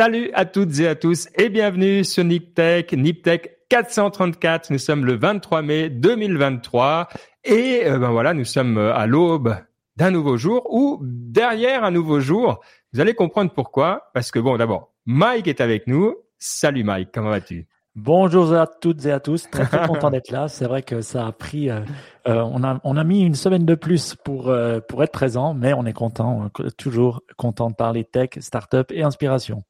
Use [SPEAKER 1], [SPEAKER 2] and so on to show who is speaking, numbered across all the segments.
[SPEAKER 1] Salut à toutes et à tous et bienvenue sur NipTech, NipTech 434. Nous sommes le 23 mai 2023 et euh, ben voilà, nous sommes euh, à l'aube d'un nouveau jour ou derrière un nouveau jour. Vous allez comprendre pourquoi. Parce que bon, d'abord, Mike est avec nous. Salut Mike, comment vas-tu?
[SPEAKER 2] Bonjour à toutes et à tous, très, très content d'être là. C'est vrai que ça a pris, euh, on a on a mis une semaine de plus pour pour être présent, mais on est content, toujours content de parler tech, startup et inspiration.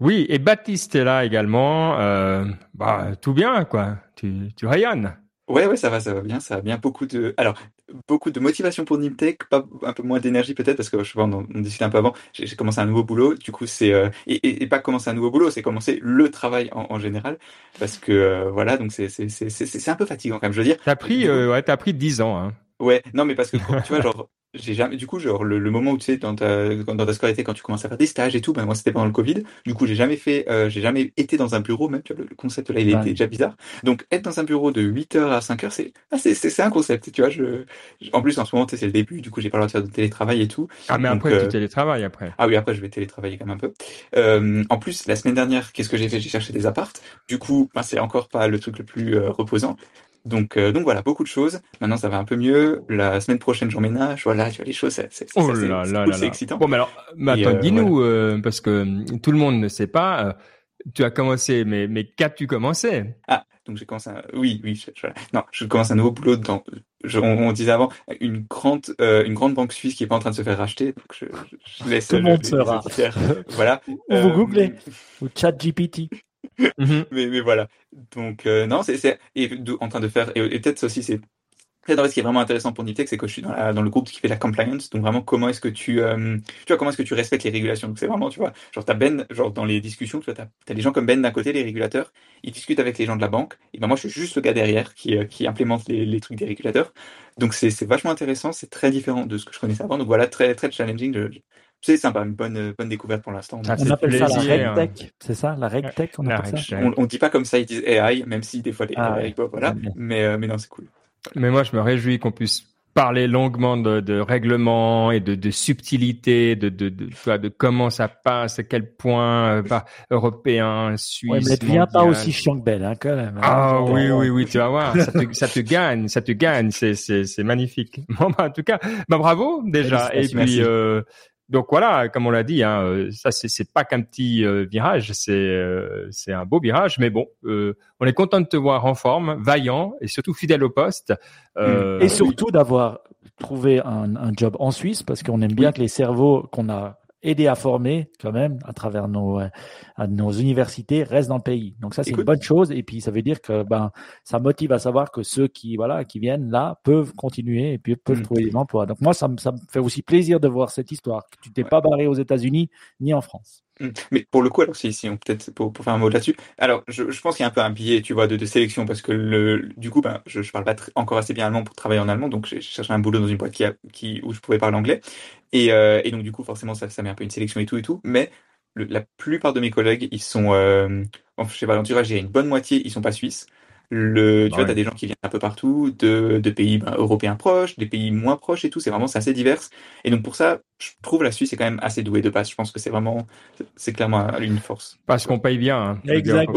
[SPEAKER 1] Oui, et Baptiste est là également. Euh, bah, tout bien, quoi. Tu, tu rayonnes.
[SPEAKER 3] Ouais, ouais, ça va, ça va bien, ça va bien. Beaucoup de, alors, beaucoup de motivation pour Nimtech, pas un peu moins d'énergie peut-être parce que je sais on, on discutait un peu avant. J'ai commencé un nouveau boulot, du coup c'est euh, et, et, pas commencer un nouveau boulot, c'est commencer le travail en, en général parce que euh, voilà, donc c'est c'est c'est c'est un peu fatigant quand même, je veux dire.
[SPEAKER 1] T'as pris, euh, ouais, t'as pris dix ans, hein.
[SPEAKER 3] Ouais, non, mais parce que tu vois, genre, j'ai jamais, du coup, genre, le, le, moment où tu sais, dans ta, dans ta scolarité, quand tu commences à faire des stages et tout, ben, moi, c'était pendant le Covid. Du coup, j'ai jamais fait, euh, j'ai jamais été dans un bureau, même, tu vois, le, concept là, il était déjà bizarre. Donc, être dans un bureau de 8 heures à 5 heures, c'est, ah, c'est, c'est un concept, tu vois, je, en plus, en ce moment, tu sais, c'est le début, du coup, j'ai pas le droit de faire de télétravail et tout.
[SPEAKER 1] Ah, mais après, euh, tu télétravailles après.
[SPEAKER 3] Ah oui, après, je vais télétravailler quand même un peu. Euh, en plus, la semaine dernière, qu'est-ce que j'ai fait? J'ai cherché des appartes. Du coup, ben, c'est encore pas le truc le plus euh, reposant. Donc, euh, donc voilà, beaucoup de choses. Maintenant, ça va un peu mieux. La semaine prochaine, j'emménage. Voilà, tu vois, les choses, c'est c'est
[SPEAKER 1] oh là là cool,
[SPEAKER 3] excitant.
[SPEAKER 1] Bon, mais alors, mais attends, euh, dis-nous, voilà. euh, parce que hum, tout le monde ne sait pas. Tu as commencé, mais mais qu'as-tu commencé
[SPEAKER 3] Ah, donc j'ai commencé. Un... Oui, oui. Je, je... non, je commence un nouveau boulot dans. Je, on, on, disait avant une grande euh, une grande banque suisse qui est pas en train de se faire racheter. Donc je, je laisse.
[SPEAKER 2] Tout le monde sera.
[SPEAKER 3] voilà.
[SPEAKER 2] Ou vous googlez ou Chat GPT.
[SPEAKER 3] Mmh mais, mais voilà. Donc, euh, non, c'est, en train de faire, et, et peut-être aussi, c'est, ce qui est vraiment intéressant pour Niptech, c'est que je suis dans, la, dans le groupe qui fait la compliance. Donc vraiment, comment est-ce que tu, euh, tu vois, comment est-ce que tu respectes les régulations? Donc c'est vraiment, tu vois, genre t'as Ben, genre dans les discussions, tu vois, t'as, t'as des gens comme Ben d'un côté, les régulateurs, ils discutent avec les gens de la banque. Et ben moi, je suis juste le gars derrière qui, euh, qui implémente les, les trucs des régulateurs. Donc c'est, c'est vachement intéressant, c'est très différent de ce que je connaissais avant. Donc voilà, très, très challenging. Je, c'est sympa, une bonne, bonne découverte pour l'instant.
[SPEAKER 2] Ah, on appelle plaisir, ça la RegTech, c'est ça La RegTech, on appelle ça?
[SPEAKER 3] on, on dit pas comme ça, ils disent AI, même si des fois les ah, AI, ouais. voilà. Mais, euh, mais non, c'est cool.
[SPEAKER 1] Mais moi, je me réjouis qu'on puisse parler longuement de, de règlement et de, de subtilité, de, de, de, de, de comment ça passe, à quel point euh, bah, européen, suisse. Ouais,
[SPEAKER 2] mais ne deviens pas aussi chiant que belle, hein, quand même. Hein,
[SPEAKER 1] ah oui, oui, oui, tu vas voir, ça te, ça te gagne, ça te gagne, c'est, c'est, c'est magnifique. Bon, bah, en tout cas, bah, bravo déjà. Et puis, euh, donc voilà, comme on l'a dit, hein, euh, ça c'est, c'est pas qu'un petit euh, virage, c'est euh, c'est un beau virage, mais bon, euh, on est content de te voir en forme, vaillant et surtout fidèle au poste.
[SPEAKER 2] et surtout oui. d'avoir trouvé un, un, job en Suisse parce qu'on aime bien oui. que les cerveaux qu'on a aider à former quand même à travers nos, à nos universités restent dans le pays. Donc ça c'est une bonne chose et puis ça veut dire que ben ça motive à savoir que ceux qui voilà qui viennent là peuvent continuer et puis peuvent mmh. trouver des emplois. Donc moi ça me ça me fait aussi plaisir de voir cette histoire que tu t'es ouais. pas barré aux États-Unis ni en France.
[SPEAKER 3] Mais pour le coup, alors si, si on peut-être pour, pour faire un mot là-dessus, alors je, je pense qu'il y a un peu un biais, tu vois, de, de sélection parce que le, du coup, ben, je, je parle pas encore assez bien allemand pour travailler en allemand, donc j'ai cherché un boulot dans une boîte qui, a, qui où je pouvais parler anglais, et, euh, et donc du coup, forcément, ça, ça met un peu une sélection et tout et tout, mais le, la plupart de mes collègues, ils sont, euh, tout cas, j'ai une bonne moitié, ils sont pas suisses. Le, tu ouais. vois, t'as des gens qui viennent un peu partout, de, de pays ben, européens proches, des pays moins proches et tout. C'est vraiment, c'est assez divers. Et donc pour ça, je trouve la Suisse est quand même assez douée de base. Je pense que c'est vraiment, c'est clairement une force.
[SPEAKER 1] Parce qu'on paye bien. Hein.
[SPEAKER 2] Exact.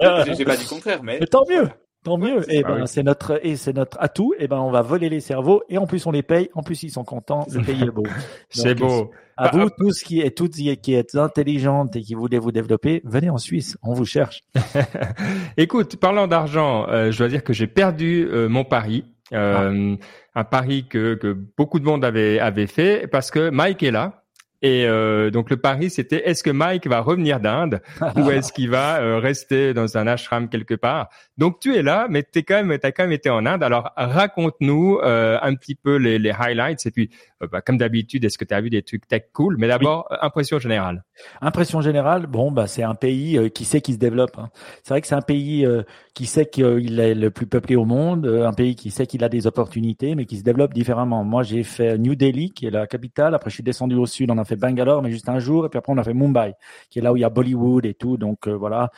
[SPEAKER 3] Ah, J'ai pas dit contraire, mais.
[SPEAKER 2] mais tant mieux. Tant mieux. Et eh ben, oui. c'est notre, et c'est notre atout. Et eh ben, on va voler les cerveaux. Et en plus, on les paye. En plus, ils sont contents. Le pays est beau.
[SPEAKER 1] c'est beau.
[SPEAKER 2] À bah, vous, tous qui êtes, toutes qui êtes intelligentes et qui voulez vous développer, venez en Suisse. On vous cherche.
[SPEAKER 1] Écoute, parlant d'argent, euh, je dois dire que j'ai perdu euh, mon pari. Euh, ah. Un pari que, que beaucoup de monde avait, avait fait parce que Mike est là. Et euh, donc le pari c'était est-ce que Mike va revenir d'Inde ou est-ce qu'il va euh, rester dans un ashram quelque part? Donc tu es là, mais t'es quand même t'as quand même été en Inde. Alors raconte-nous euh, un petit peu les, les highlights et puis euh, bah, comme d'habitude est-ce que tu as vu des trucs tech cool? Mais d'abord oui. impression générale.
[SPEAKER 2] Impression générale, bon bah c'est un pays euh, qui sait qu'il se développe. Hein. C'est vrai que c'est un pays euh, qui sait qu'il est le plus peuplé au monde, un pays qui sait qu'il a des opportunités, mais qui se développe différemment. Moi j'ai fait New Delhi qui est la capitale. Après je suis descendu au sud, on a fait fait Bangalore, mais juste un jour, et puis après on a fait Mumbai, qui est là où il y a Bollywood et tout. Donc voilà.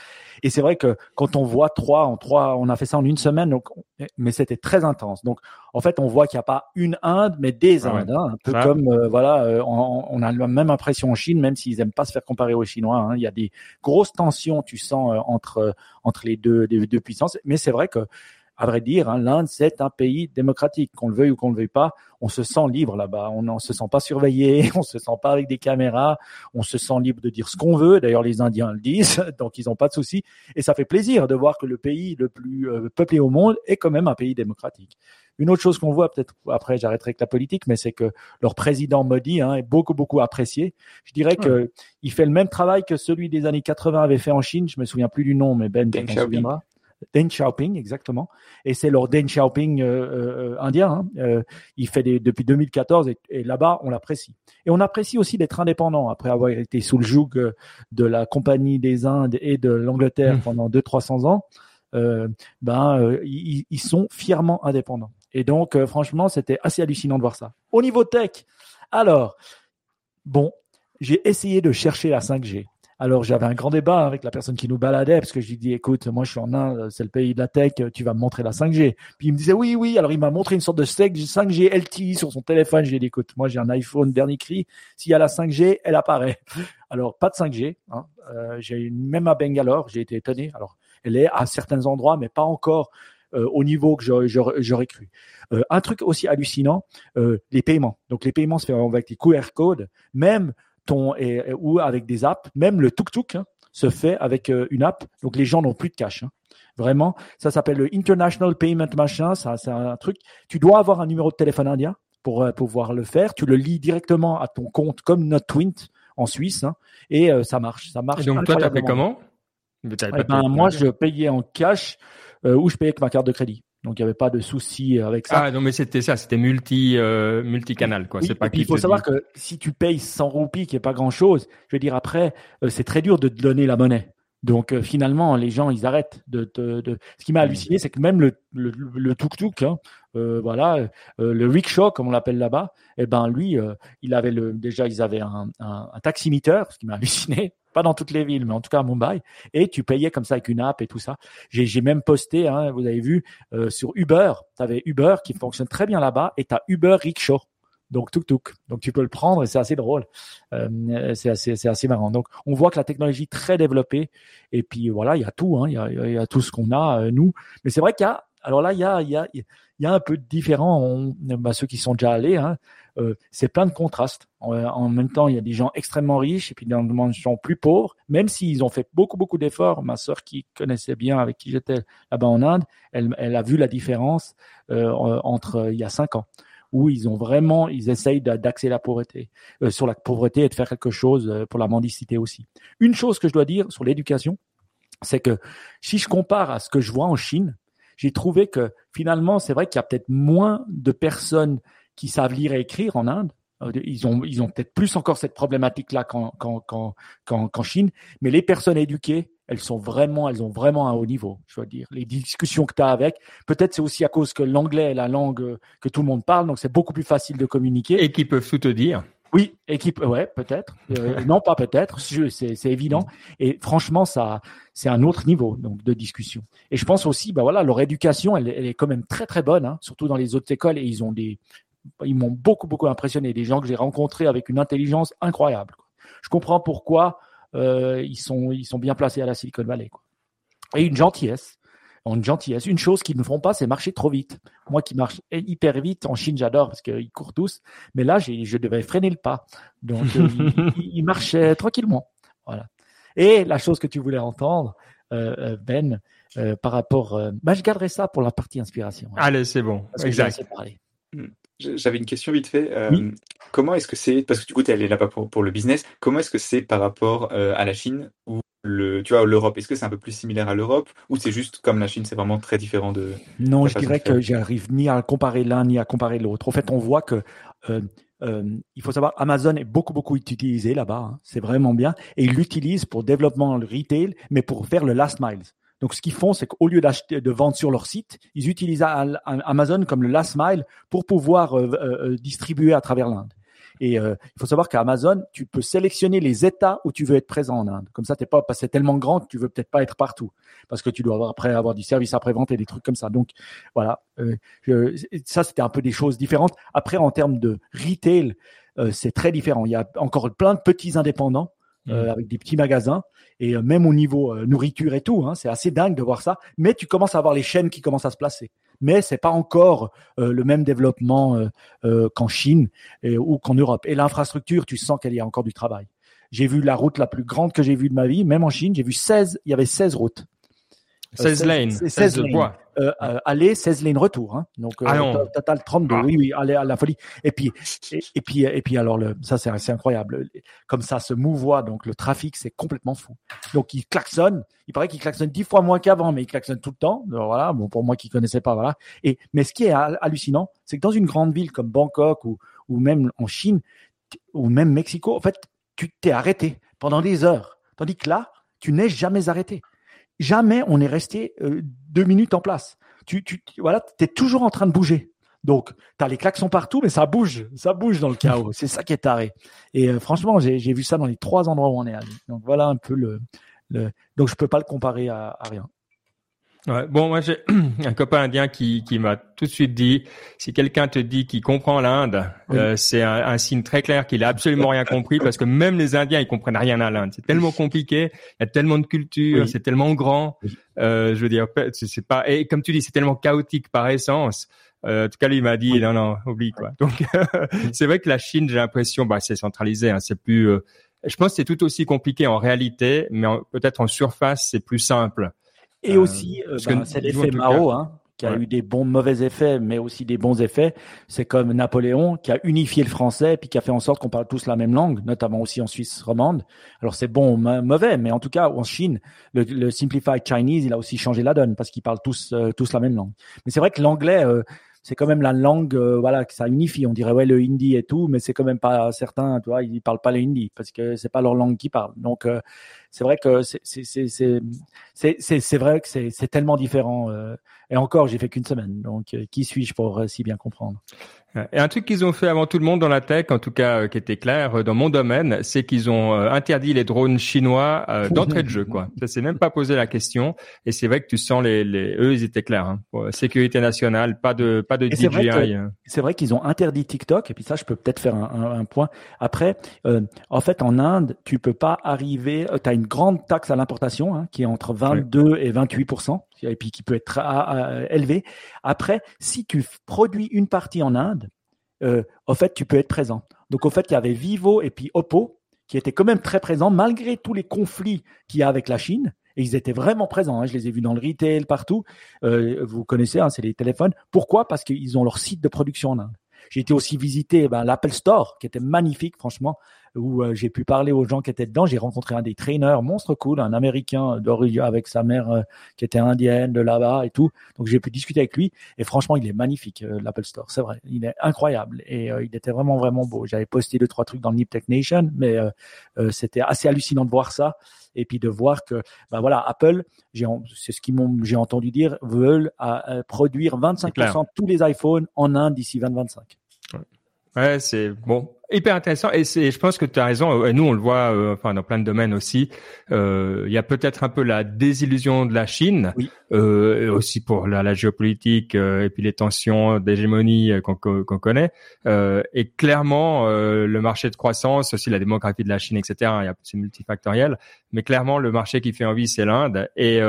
[SPEAKER 2] Et c'est vrai que quand on voit trois en trois, on a fait ça en une semaine, donc mais c'était très intense. Donc en fait, on voit qu'il n'y a pas une Inde, mais des ah Indes, hein, un peu comme voilà, on, on, a la même impression en Chine, même s'ils aiment pas se faire comparer aux Chinois. Hein. Il y a des grosses tensions, tu sens entre entre les deux, les deux puissances. Mais c'est vrai que à vrai dire, hein, l'Inde, c'est un pays démocratique. Qu'on le veuille ou qu'on le veuille pas, on se sent libre là-bas. On ne se sent pas surveillé, on se sent pas avec des caméras, on se sent libre de dire ce qu'on veut. D'ailleurs, les Indiens le disent, donc ils n'ont pas de soucis. Et ça fait plaisir de voir que le pays le plus euh, peuplé au monde est quand même un pays démocratique. Une autre chose qu'on voit, peut-être après j'arrêterai avec la politique, mais c'est que leur président Modi hein, est beaucoup beaucoup apprécié. Je dirais que il fait le même travail que celui des années 80 avait fait en Chine. Je me souviens plus du nom, mais Ben, Ben souviendra. Deng Xiaoping, exactement. Et c'est leur Deng Xiaoping euh, euh, indien. Hein. Euh, il fait des, depuis 2014 et, là-bas, on l'apprécie. Et on apprécie aussi d'être indépendant après avoir été sous le joug de la Compagnie des Indes et de l'Angleterre mmh. pendant 200-300 ans. ben, ils, ils, sont fièrement indépendants. Et donc, franchement, c'était assez hallucinant de voir ça. Au niveau tech, alors, bon, j'ai essayé de chercher la 5G. Alors j'avais un grand débat avec la personne qui nous baladait parce que je lui dis écoute moi je suis en Inde c'est le pays de la tech tu vas me montrer la 5G puis il me disait oui oui alors il m'a montré une sorte de 5G LTE sur son téléphone j'ai dit écoute moi j'ai un iPhone dernier cri s'il y a la 5G elle apparaît alors pas de 5G hein. euh, j'ai même à Bangalore j'ai été étonné alors elle est à certains endroits mais pas encore euh, au niveau que j'aurais cru. Euh, un truc aussi hallucinant, les paiements. Donc les paiements se font avec des QR codes. Même et, ou avec des apps. Même le tuk-tuk hein, se fait avec euh, une app. Donc les gens n'ont plus de cash. Hein. Vraiment, ça s'appelle le International Payment Machin. Ça, c'est un truc. Tu dois avoir un numéro de téléphone indien pour euh, pouvoir le faire. Tu le lis directement à ton compte comme notre Twint en Suisse hein, et euh, ça marche. Ça marche.
[SPEAKER 1] Et donc toi, tu as fait comment?
[SPEAKER 2] Eh ben, Moi, je payais en cash ou je payais avec ma carte de crédit. Donc il n'y avait pas de souci avec ça.
[SPEAKER 1] Ah non mais c'était ça, c'était multi euh, multicanal quoi. c'est pas.
[SPEAKER 2] il faut savoir que si tu payes 100 roupies, qui est pas grand chose, je veux dire après, euh, c'est très dur de te donner la monnaie. Donc euh, finalement, les gens ils arrêtent de. de, de... Ce qui m'a halluciné, c'est que même le le, le tuk tuk, hein, euh, voilà, le rickshaw comme on l'appelle là-bas, eh ben lui, il avait le déjà ils avaient un, un, un taximeter, ce qui m'a halluciné pas dans toutes les villes, mais en tout cas à Mumbai, et tu payais comme ça avec une app et tout ça. J'ai même posté, hein, vous avez vu, euh, sur Uber, tu avais Uber qui fonctionne très bien là-bas, et tu as Uber Rickshaw. Donc tuk tuk. Donc tu peux le prendre et c'est assez drôle. Euh, c'est assez, c'est assez marrant. Donc on voit que la technologie est très développée et puis voilà, il y a tout. Hein, il y, a, tout ce qu'on a euh, nous. Mais c'est vrai qu'il y a. Alors là, il y a, un peu de différent. bah, ceux qui sont déjà allés, hein, euh, c'est plein de contrastes. En, même temps, il y a des gens extrêmement riches et puis des gens plus pauvres, même s'ils ont fait beaucoup, beaucoup d'efforts. Ma sœur qui connaissait bien, avec qui j'étais là-bas en Inde, elle, elle, a vu la différence euh, entre euh, il y a cinq ans où ils ont vraiment, ils essayent d'axer la pauvreté, sur la pauvreté et de faire quelque chose pour la mendicité aussi. Une chose que je dois dire sur l'éducation, c'est que si je compare à ce que je vois en Chine, j'ai trouvé que finalement, c'est vrai qu'il y a peut-être moins de personnes qui savent lire et écrire en Inde. Euh, ils ont, ils ont peut-être plus encore cette problématique-là qu'en, qu'en, Chine, mais les personnes éduquées, elles sont vraiment, elles ont vraiment un haut niveau, je dois dire. Les discussions que tu as avec, peut-être c'est aussi à cause que l'anglais est la langue que tout le monde parle, donc c'est beaucoup plus facile de communiquer.
[SPEAKER 1] Et qui peuvent tout te dire.
[SPEAKER 2] Oui, équipe, ouais, peut-être. Euh, non, pas peut-être. C'est évident. Et franchement, ça, c'est un autre niveau donc de discussion. Et je pense aussi, bah voilà, leur éducation, elle, elle est quand même très très bonne, hein, surtout dans les autres écoles. Et ils ont des, ils m'ont beaucoup, beaucoup impressionné. Des gens que j'ai rencontrés avec une intelligence incroyable. Je comprends pourquoi euh, ils, sont, ils sont bien placés à la Silicon Valley. Quoi. Et une gentillesse. Une gentillesse. Une chose qu'ils ne font pas, c'est marcher trop vite. Moi qui marche hyper vite, en Chine, j'adore parce qu'ils courent tous. Mais là, je devais freiner le pas. Donc, euh, ils, marchaient tranquillement. Voilà. Et la chose que tu voulais entendre, euh, Ben, par rapport. bah, je garderai ça pour la partie inspiration.
[SPEAKER 1] Allez, c'est bon.
[SPEAKER 2] Parce exact.
[SPEAKER 3] Que j'avais une question vite fait. Euh, comment est-ce que c'est, parce que du coup, tu es allé là-bas pour, pour, le business, comment est-ce que c'est par rapport euh, à la Chine ou le, tu vois, l'Europe Est-ce que c'est un peu plus similaire à l'Europe ou c'est juste comme la Chine, c'est vraiment très différent de.
[SPEAKER 2] Non, je dirais que j'arrive ni à comparer l'un ni à comparer l'autre. En fait, on voit que. Euh, il faut savoir, Amazon est beaucoup beaucoup utilisé là-bas. Hein. C'est vraiment bien et ils l'utilisent pour développement le retail, mais pour faire le last mile. Donc, ce qu'ils font, c'est qu'au lieu d'acheter, de vendre sur leur site, ils utilisent Amazon comme le last mile pour pouvoir euh, euh, euh, distribuer à travers l'Inde. Et euh, il faut savoir qu'à Amazon, tu peux sélectionner les États où tu veux être présent en Inde. Comme ça, t'es pas, c'est tellement grand que tu veux peut-être pas être partout, parce que tu dois avoir après avoir du service après vente et des trucs comme ça. Donc voilà, euh, ça c'était un peu des choses différentes. Après, en termes de retail, euh, c'est très différent. Il y a encore plein de petits indépendants. Euh, mmh. avec des petits magasins et même au niveau nourriture et tout, hein, c'est assez dingue de voir ça. Mais tu commences à voir les chaînes qui commencent à se placer mais c'est pas encore euh, le même développement euh, euh, qu'en Chine ou qu'en Europe. Et l'infrastructure, tu sens qu'il y a encore du travail. J'ai vu la route la plus grande que j'ai vue de ma vie, même en Chine, j'ai vu 16, il y avait 16 routes.
[SPEAKER 1] 16 lanes, 16,
[SPEAKER 2] lanes. Euh, euh, aller 16 lignes retour. Hein. Donc, euh, ah total 32. Ah. Oui, oui, aller à la folie. Et puis, et, puis, et puis, alors, le, ça, c'est incroyable. Comme ça se mouvoie, donc le trafic, c'est complètement fou. Donc, il klaxonne. Il paraît qu'il klaxonne dix fois moins qu'avant, mais il klaxonne tout le temps. voilà. Bon, pour moi qui connaissais pas, voilà. Et, mais ce qui est hallucinant, c'est que dans une grande ville comme Bangkok ou, ou même en Chine, ou même Mexico, en fait, tu t'es arrêté pendant des heures. Tandis que là, tu n'es jamais arrêté jamais on est resté euh, deux minutes en place. Tu, tu, voilà, es toujours en train de bouger. Donc, tu as les klaxons partout, mais ça bouge, ça bouge dans le chaos. C'est ça qui est taré. Et euh, franchement, j'ai vu ça dans les trois endroits où on est allé. Donc voilà un peu le. le... Donc je peux pas le comparer à, à rien.
[SPEAKER 1] Ouais, bon, moi j'ai un copain indien qui, qui m'a tout de suite dit, si quelqu'un te dit qu'il comprend l'Inde, euh, c'est un, un, signe très clair qu'il a absolument rien compris parce que même les Indiens ils comprennent rien à l'Inde. C'est tellement compliqué, il y a tellement de culture, c'est tellement grand. Euh, je veux dire, c'est pas et comme tu dis, c'est tellement chaotique par essence. Euh, en tout cas, lui il m'a dit non non, oublie quoi. Donc c'est vrai que la Chine, j'ai l'impression, bah c'est centralisé, hein, c'est plus. Euh, je pense que c'est tout aussi compliqué en réalité, mais peut-être en surface c'est plus simple.
[SPEAKER 2] Et euh, aussi, euh, ben, c'est l'effet Mao, hein, qui a eu des bons, mauvais effets, mais aussi des bons effets. C'est comme Napoléon qui a unifié le français, puis qui a fait en sorte qu'on parle tous la même langue, notamment aussi en Suisse romande. Alors c'est bon ou mauvais, mais en tout cas en Chine, le, Simplified Chinese, il a aussi changé la donne parce qu'ils parlent tous euh, tous la même langue. Mais c'est vrai que l'anglais, c'est quand même la langue, voilà, que ça unifie. On dirait ouais le hindi et tout, mais c'est quand même pas certain, tu vois, ils parlent pas le hindi parce que c'est pas leur langue qu'ils parlent. Donc c'est vrai que c'est c'est vrai que c'est tellement différent. Euh, et encore, j'ai fait qu'une semaine, donc euh, qui suis-je pour euh, si bien comprendre?
[SPEAKER 1] Et un truc qu'ils ont fait avant tout le monde dans la tech, en tout cas qui était clair dans mon domaine, c'est qu'ils ont interdit les drones chinois d'entrée de jeu. Quoi. Ça s'est même pas posé la question. Et c'est vrai que tu sens les, les... eux, ils étaient clairs. Hein. Sécurité nationale, pas de pas de DJI.
[SPEAKER 2] C'est vrai qu'ils ont interdit TikTok. Et puis ça, je peux peut-être faire un, un, point. Après, en fait, en Inde, tu peux pas arriver. Tu as une grande taxe à l'importation hein, qui est entre 22 et 28 et puis qui peut être élevée. Après, si tu produis une partie en Inde, euh, au fait, tu peux être présent. Donc, au fait, il y avait Vivo et puis Oppo qui étaient quand même très présents malgré tous les conflits qu'il y a avec la Chine. Et ils étaient vraiment présents. Hein. Je les ai vus dans le retail partout. Euh, vous connaissez, hein, c'est les téléphones. Pourquoi? Parce qu'ils ont leur site de production en Inde. J'ai été aussi visiter ben, l'Apple Store, qui était magnifique, franchement où euh, j'ai pu parler aux gens qui étaient dedans. J'ai rencontré un des trainers monstre cool, un Américain d'origine avec sa mère euh, qui était indienne de là-bas et tout. Donc j'ai pu discuter avec lui et franchement il est magnifique euh, l'Apple Store, c'est vrai, il est incroyable et il était vraiment vraiment beau. J'avais posté deux trois trucs dans le Nip Tech Nation, mais c'était assez hallucinant de voir ça et puis de voir que ben voilà Apple, c'est ce qu'ils m'ont j'ai entendu dire veulent produire 25% de tous les iPhones en Inde d'ici 2025.
[SPEAKER 1] Ouais, c'est bon, hyper intéressant. Et c'est, je pense que tu as raison. Et nous, on le voit, euh, enfin, dans plein de domaines aussi. Euh, il y a peut-être un peu la désillusion de la Chine, euh, aussi pour la, la géopolitique euh, et puis les tensions d'hégémonie qu'on, qu'on connaît. et clairement, le marché de croissance, aussi la démographie de la Chine, etc. Il y a, c'est multifactoriel. Mais clairement, le marché qui fait envie, c'est l'Inde. Et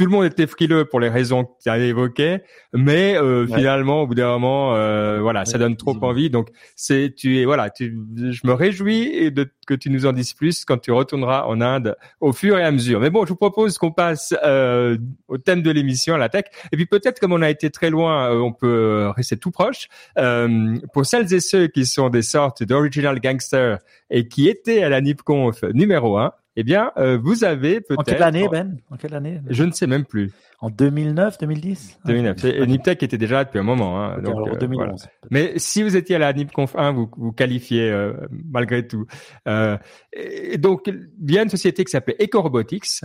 [SPEAKER 1] tout le monde était frileux pour les raisons que tu avais évoquées, mais euh, finalement, au bout d'un moment, euh, voilà, ça donne trop envie. Donc, c'est, tu es, voilà, tu, je me réjouis de que tu nous en dises plus quand tu retourneras en Inde au fur et à mesure. Mais bon, je vous propose qu'on passe euh, au thème de l'émission, la tech. Et puis peut-être, comme on a été très loin, on peut rester tout proche. pour celles et ceux qui sont des sortes d'original gangsters et qui étaient à la NIPConf numéro 1, eh bien, euh, vous avez peut-être. En
[SPEAKER 2] quelle année, Ben? En quelle année
[SPEAKER 1] Je ne sais même plus.
[SPEAKER 2] En 2009, 2010
[SPEAKER 1] 2009. Et Niptech était déjà là depuis un moment. Hein, donc, alors, 2011. Euh, Mais si vous étiez à la NipConf 1, vous vous qualifiez euh, malgré tout. et donc, il y a une société qui s'appelait EcoRobotics,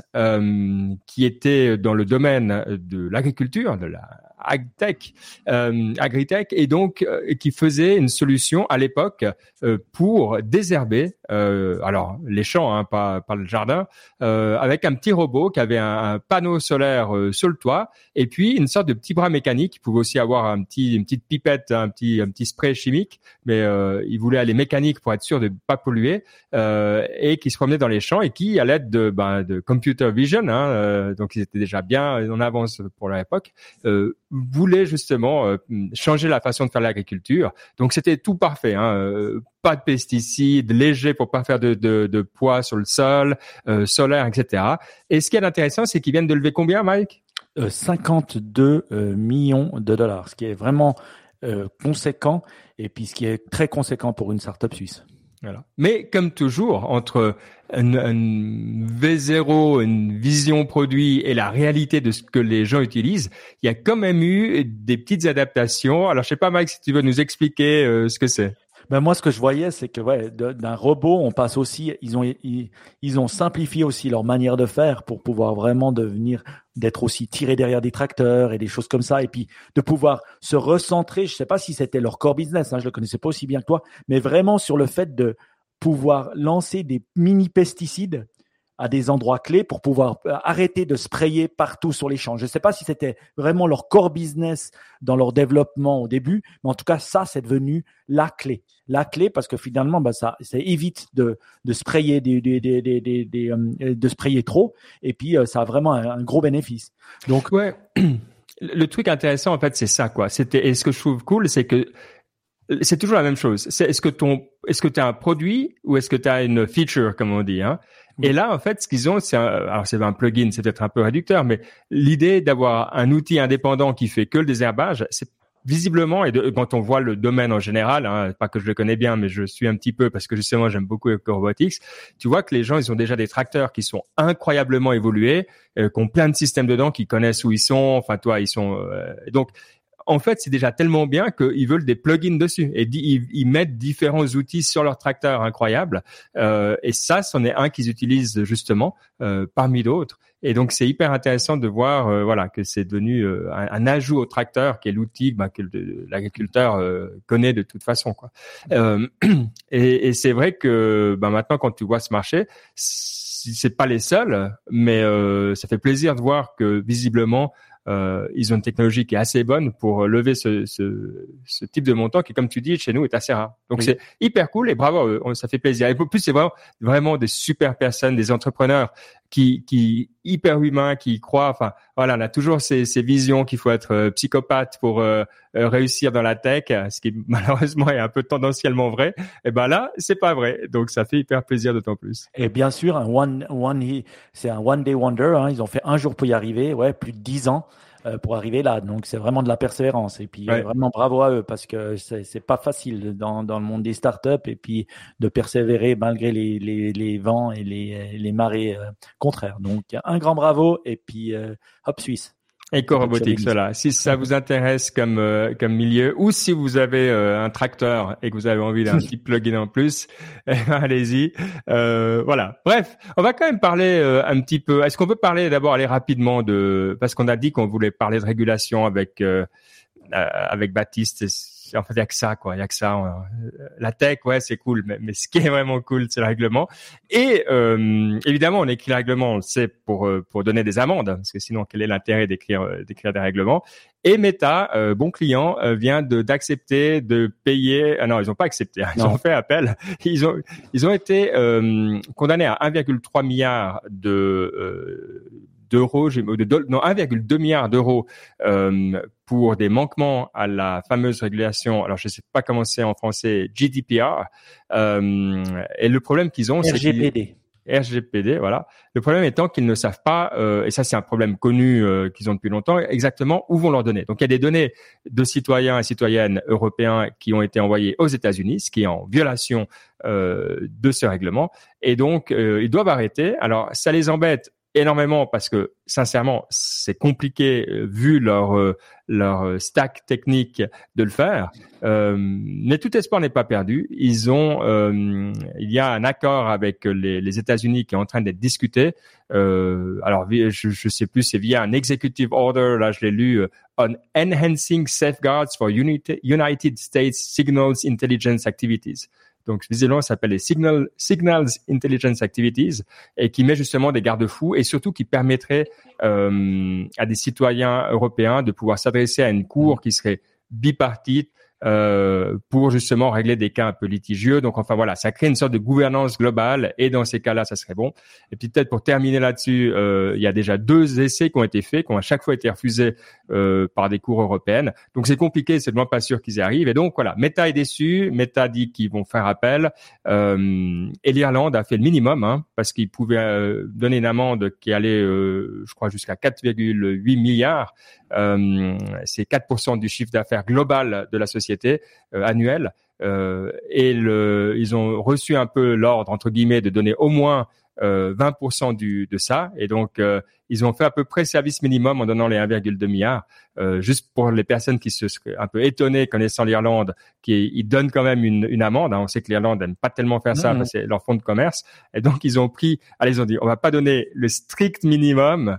[SPEAKER 1] qui était dans le domaine de l'agriculture, de la AgTech, AgriTech, et donc qui faisait une solution à l'époque pour désherber, alors les champs, hein, pas, pas le jardin, avec un petit robot qui avait un, panneau solaire sur le toit, et puis une sorte de petit bras mécanique qui pouvait aussi avoir un petit, une petite pipette, un petit, un petit spray chimique, mais il voulait aller mécanique pour être sûr de pas polluer, et qui se promenait dans les champs et qui, à l'aide de, ben, de computer vision, hein, donc ils étaient déjà bien en avance pour l'époque, euh, voulait justement euh, changer la façon de faire l'agriculture. Donc c'était tout parfait, hein, euh, pas de pesticides, léger pour pas faire de, de, poids sur le sol, euh, solaire, etc. Et ce qui est intéressant, c'est qu'ils viennent de lever combien, Mike?
[SPEAKER 2] 52 millions de dollars, ce qui est vraiment conséquent et puis ce qui est très conséquent pour une startup suisse.
[SPEAKER 1] Mais comme toujours, entre un, V0, une vision produit et la réalité de ce que les gens utilisent, il y a quand même eu des petites adaptations. Alors, je sais pas, Mike, si tu veux nous expliquer euh, ce que c'est.
[SPEAKER 2] Ben moi, ce que je voyais, c'est que ouais, d'un robot, on passe aussi. Ils ont ils, ont simplifié aussi leur manière de faire pour pouvoir vraiment devenir d'être aussi tiré derrière des tracteurs et des choses comme ça, et puis de pouvoir se recentrer. Je sais pas si c'était leur core business, hein, je le connaissais pas aussi bien que toi, mais vraiment sur le fait de pouvoir lancer des mini pesticides à des endroits clés pour pouvoir euh, arrêter de sprayer partout sur les champs. Je ne sais pas si c'était vraiment leur core business dans leur développement au début, mais en tout cas, ça, c'est devenu la clé. La clé parce que finalement, bah, ça, ça évite de, de sprayer des, des, des, des, euh, de sprayer trop et puis euh, ça a vraiment un, gros bénéfice.
[SPEAKER 1] Donc, ouais. Le truc intéressant, en fait, c'est ça, quoi. C'était, et ce que je trouve cool, c'est que c'est toujours la même chose. C'est est-ce que ton, est-ce que tu as un produit ou est-ce que tu as une feature, comme on dit, hein? Et là, en fait, ce qu'ils ont, c'est un, alors c'est un plugin, c'est peut-être un peu réducteur, mais l'idée d'avoir un outil indépendant qui fait que le désherbage, c'est visiblement, et quand on voit le domaine en général, hein, pas que je le connais bien, mais je suis un petit peu parce que justement j'aime beaucoup Robotics, tu vois que les gens, ils ont déjà des tracteurs qui sont incroyablement évolués, euh, qui ont plein de systèmes dedans, qui connaissent où ils sont, enfin toi, ils sont... Euh, donc en fait, c'est déjà tellement bien qu'ils veulent des plugins dessus et ils, mettent différents outils sur leur tracteur incroyable. Euh, et ça, c'en est un qu'ils utilisent justement euh, parmi d'autres. Et donc, c'est hyper intéressant de voir, euh, voilà, que c'est devenu euh, un, ajout au tracteur, qui est l'outil bah, que l'agriculteur connaît de toute façon. Quoi. et, et c'est vrai que bah, maintenant, quand tu vois ce marché, c'est pas les seuls, mais ça fait plaisir de voir que visiblement euh, ils ont une technologie qui est assez bonne pour lever ce, ce, ce, type de montant qui, comme tu dis, chez nous est assez rare. Donc c'est hyper cool et bravo, ça fait plaisir. Et en plus, c'est vraiment, vraiment des super personnes, des entrepreneurs qui, qui hyper humains, qui croient. Enfin, voilà, on a toujours ces, ces visions qu'il faut être euh, psychopathe pour euh, euh, réussir dans la tech, ce qui malheureusement est un peu tendanciellement vrai. Et ben là, c'est pas vrai. Donc ça fait hyper plaisir d'autant plus.
[SPEAKER 2] Et bien sûr, un one, one, c'est un one day wonder. Hein. Ils ont fait un jour pour y arriver. Ouais, plus de dix ans. Euh, pour arriver là. Donc c'est vraiment de la persévérance. Et puis vraiment bravo à eux parce que c'est pas facile dans, dans le monde des startups et puis de persévérer malgré les, les, les vents et les, les marées euh, contraires. Donc un grand bravo et puis euh, hop Suisse.
[SPEAKER 1] Eco-robotics, voilà. Si ça vous intéresse comme euh, comme milieu, ou si vous avez euh, un tracteur et que vous avez envie d'un petit plugin en plus, eh ben, allez-y. Euh, voilà. Bref, on va quand même parler un petit peu. Est-ce qu'on peut parler d'abord aller rapidement de parce qu'on a dit qu'on voulait parler de régulation avec avec Baptiste en fait, il y a que ça, quoi. Il y a que ça. Euh, la tech, ouais, c'est cool, mais, mais, ce qui est vraiment cool, c'est le règlement. Et euh, évidemment, on écrit le règlement, on le sait pour euh, pour donner des amendes, parce que sinon, quel est l'intérêt d'écrire d'écrire des règlements? Et Meta, bon client, vient de d'accepter de payer. Ah non, ils n'ont pas accepté. Hein. ils ont fait appel. Ils ont ils ont été condamnés à 1,3 milliard de d'euros, de, non 1,2 milliard d'euros euh, pour des manquements à la fameuse régulation. Alors je ne sais pas comment c'est en français, GDPR. Euh, et le problème qu'ils ont,
[SPEAKER 2] c'est RGPD.
[SPEAKER 1] RGPD, voilà. Le problème étant qu'ils ne savent pas, euh, et ça c'est un problème connu euh, qu'ils ont depuis longtemps, exactement où vont leurs données. Donc il y a des données de citoyens et citoyennes européens qui ont été envoyées aux États-Unis, ce qui est en violation euh, de ce règlement, et donc ils doivent arrêter. Alors ça les embête énormément parce que sincèrement, c'est compliqué euh, vu leur euh, leur stack technique de le faire. Euh, mais tout espoir n'est pas perdu. Ils ont, il y a un accord avec les, les États-Unis qui est en train d'être discuté. alors, je, je sais plus, c'est via un executive order. Là, je l'ai lu. on enhancing safeguards for United States signals intelligence activities. Donc, visiblement, s'appelle les Signal, Signals Intelligence Activities et qui met justement des garde-fous et surtout qui permettrait euh, à des citoyens européens de pouvoir s'adresser à une cour qui serait bipartite euh, pour justement régler des cas un peu litigieux. Donc enfin voilà, ça crée une sorte de gouvernance globale et dans ces cas-là, ça serait bon. Et puis peut-être pour terminer là-dessus, euh, il y a déjà deux essais qui ont été faits, qui ont à chaque fois été refusés euh, par des cours européennes. Donc c'est compliqué, c'est vraiment pas sûr qu'ils y arrivent. Et donc voilà, Meta est déçu, Meta dit qu'ils vont faire appel euh, et l'Irlande a fait le minimum hein, parce qu'ils pouvaient euh, donner une amende qui allait, je crois, jusqu'à 4,8 milliards. c'est 4% du chiffre d'affaires global de la société société euh, annuelle. Euh, et le, ils ont reçu un peu l'ordre entre guillemets de donner au moins 20% euh, du, de ça. Et donc, ils ont fait à peu près service minimum en donnant les 1,2 milliard. juste pour les personnes qui se seraient un peu étonnées connaissant l'Irlande, qui ils donnent quand même une, une amende. Hein. On sait que l'Irlande n'aime pas tellement faire ça, parce que c'est leur fonds de commerce. Et donc, ils ont pris, allez, ils ont dit, on va pas donner le strict minimum,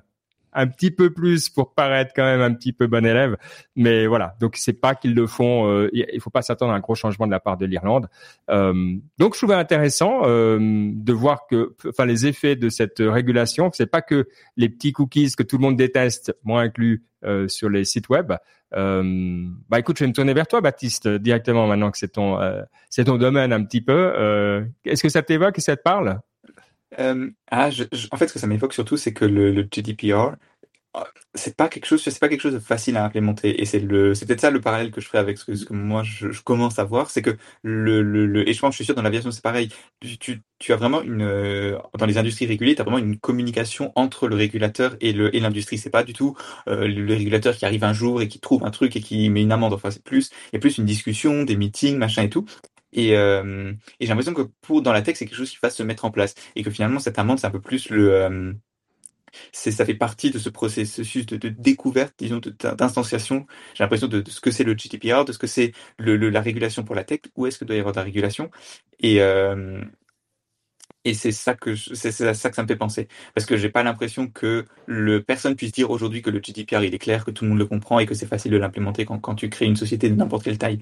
[SPEAKER 1] un petit peu plus pour paraître quand même un petit peu bon élève. Mais voilà, donc c'est pas qu'ils le font. Euh, il faut pas s'attendre à un gros changement de la part de l'Irlande. Euh, donc je trouvais intéressant euh, de voir que, enfin, les effets de cette régulation, c'est pas que les petits cookies que tout le monde déteste, moi inclus, euh, sur les sites web. Euh, bah écoute, je vais me tourner vers toi, Baptiste, directement maintenant que c'est ton c'est ton domaine un petit peu. Est-ce que ça t'évoque et ça te parle?
[SPEAKER 3] Euh, ah, en fait, ce que ça m'évoque surtout, c'est que le, GDPR, euh, c'est pas quelque chose, de facile à implémenter. Et c'est peut-être ça le parallèle que je ferai avec ce que, moi je, commence à voir, c'est que le, et je pense, je suis sûr dans l'aviation c'est pareil. Tu, as vraiment euh, dans les industries régulées, tu as vraiment une communication entre le régulateur et l'industrie. C'est pas du tout euh, le régulateur qui arrive un jour et qui trouve un truc et qui met une amende. Enfin, c'est plus, il plus une discussion, des meetings, machin et tout. Et, euh, et j'ai l'impression que pour dans la tech, c'est quelque chose qui va se mettre en place et que finalement cette amende, c'est un peu plus le euh, ça fait partie de ce processus de, découverte, disons, d'instanciation. J'ai l'impression de, ce que c'est le GDPR, de ce que c'est le, la régulation pour la tech, où est-ce que doit y avoir de la régulation. Et, euh, et c'est ça que c'est ça que ça me fait penser, parce que j'ai pas l'impression que le personne puisse dire aujourd'hui que le GDPR il est clair, que tout le monde le comprend et que c'est facile de l'implémenter quand, quand tu crées une société de n'importe quelle taille.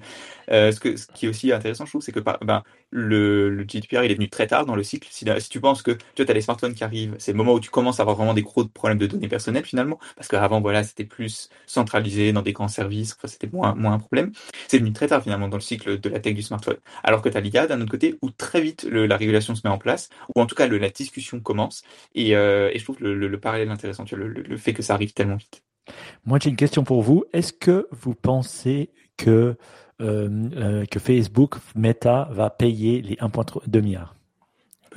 [SPEAKER 3] Euh, ce, que, ce qui est aussi intéressant, je trouve, c'est que ben, le, le GDPR il est venu très tard dans le cycle. Si, tu penses que tu as les smartphones qui arrivent, c'est le moment où tu commences à avoir vraiment des gros problèmes de données personnelles finalement, parce qu'avant voilà c'était plus centralisé dans des grands services, enfin, c'était moins moins un problème. C'est venu très tard finalement dans le cycle de la tech du smartphone. Alors que tu as l'IA d'un autre côté où très vite la régulation se met en place ou en tout cas la discussion commence. Et, euh, je trouve le, le, le, parallèle intéressant, tu vois, le, fait que ça arrive tellement vite.
[SPEAKER 2] Moi, j'ai une question pour vous. Est-ce que vous pensez que, que Facebook, Meta, va payer les 1,2 milliards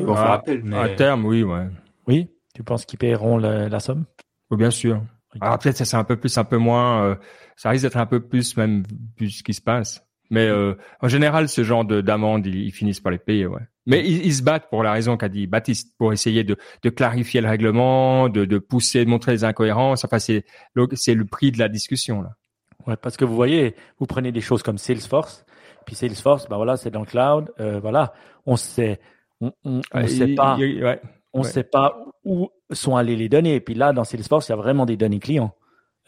[SPEAKER 1] bon, à, rappel, mais... à terme, oui. Ouais.
[SPEAKER 2] Oui Tu penses qu'ils paieront la, la somme?
[SPEAKER 1] Oui, bien sûr. Alors peut-être ça c'est un peu plus, un peu moins. Euh, ça risque d'être un peu plus même vu ce qui se passe. Mais euh, en général, ce genre d'amende, ils, ils, finissent par les payer, ouais. Mais ils, ils se battent pour la raison qu'a dit Baptiste, pour essayer de, de clarifier le règlement, de, de, pousser, de montrer les incohérences. Enfin, c'est c'est le prix de la discussion là.
[SPEAKER 2] Ouais, parce que vous voyez, vous prenez des choses comme Salesforce, puis Salesforce, bah voilà, c'est dans le cloud, euh, voilà, on sait, on, on, on sait pas, ouais, on ouais. sait pas où sont allées les données. Et puis là, dans Salesforce, il y a vraiment des données clients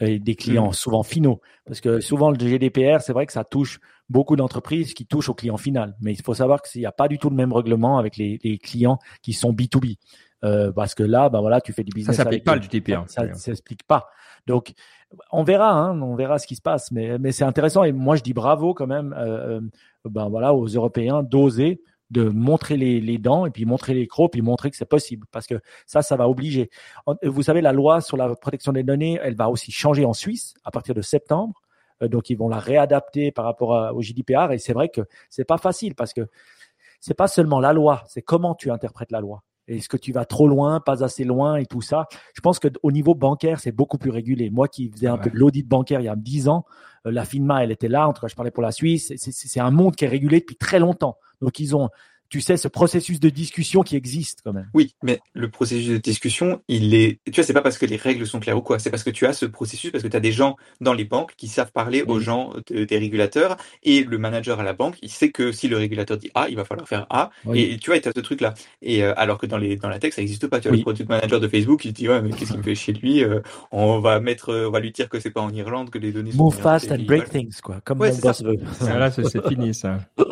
[SPEAKER 2] et des clients mmh. souvent finaux. Parce que souvent, le GDPR, c'est vrai que ça touche beaucoup d'entreprises qui touchent au client final. Mais il faut savoir qu'il n'y a pas du tout le même règlement avec les, les clients qui sont B2B. Euh, parce que là, ben voilà, tu fais du business.
[SPEAKER 1] Ça s'applique pas le GDPR.
[SPEAKER 2] Ça ne s'explique pas. Donc, on verra, hein, on verra ce qui se passe. Mais, c'est intéressant. Et moi, je dis bravo quand même euh, euh ben aux Européens d'oser de montrer les, dents et puis montrer les crocs puis montrer que c'est possible parce que ça ça va obliger vous savez la loi sur la protection des données elle va aussi changer en Suisse à partir de septembre euh, donc ils vont la réadapter par rapport au GDPR et c'est vrai que c'est pas facile parce que c'est pas seulement la loi c'est comment tu interprètes la loi est-ce que tu vas trop loin, pas assez loin et tout ça Je pense qu'au niveau bancaire, c'est beaucoup plus régulé. Moi qui faisais un ouais. peu de l'audit bancaire il y a dix ans, euh, la FINMA, elle était là. En tout cas, je parlais pour la Suisse. C'est un monde qui est régulé depuis très longtemps. Donc, ils ont tu sais, ce processus de discussion qui existe quand même.
[SPEAKER 3] Oui, mais le processus de discussion, il est, tu vois, c'est pas parce que les règles sont claires ou quoi, c'est parce que tu as ce processus, parce que tu as des gens dans les banques qui savent parler aux gens des régulateurs, et le manager à la banque, il sait que si le régulateur dit A, il va falloir faire A, et tu vois, tu as ce truc-là. Et euh, alors que dans les dans la tech, ça n'existe pas. Tu as le product manager de Facebook qui dit ouais, mais qu'est-ce qu'il fait chez lui euh, On va mettre, euh, on va lui dire que c'est pas en Irlande que les données.
[SPEAKER 2] Move fast and break things, quoi, comme mon boss veut.
[SPEAKER 1] Voilà, c'est fini ça.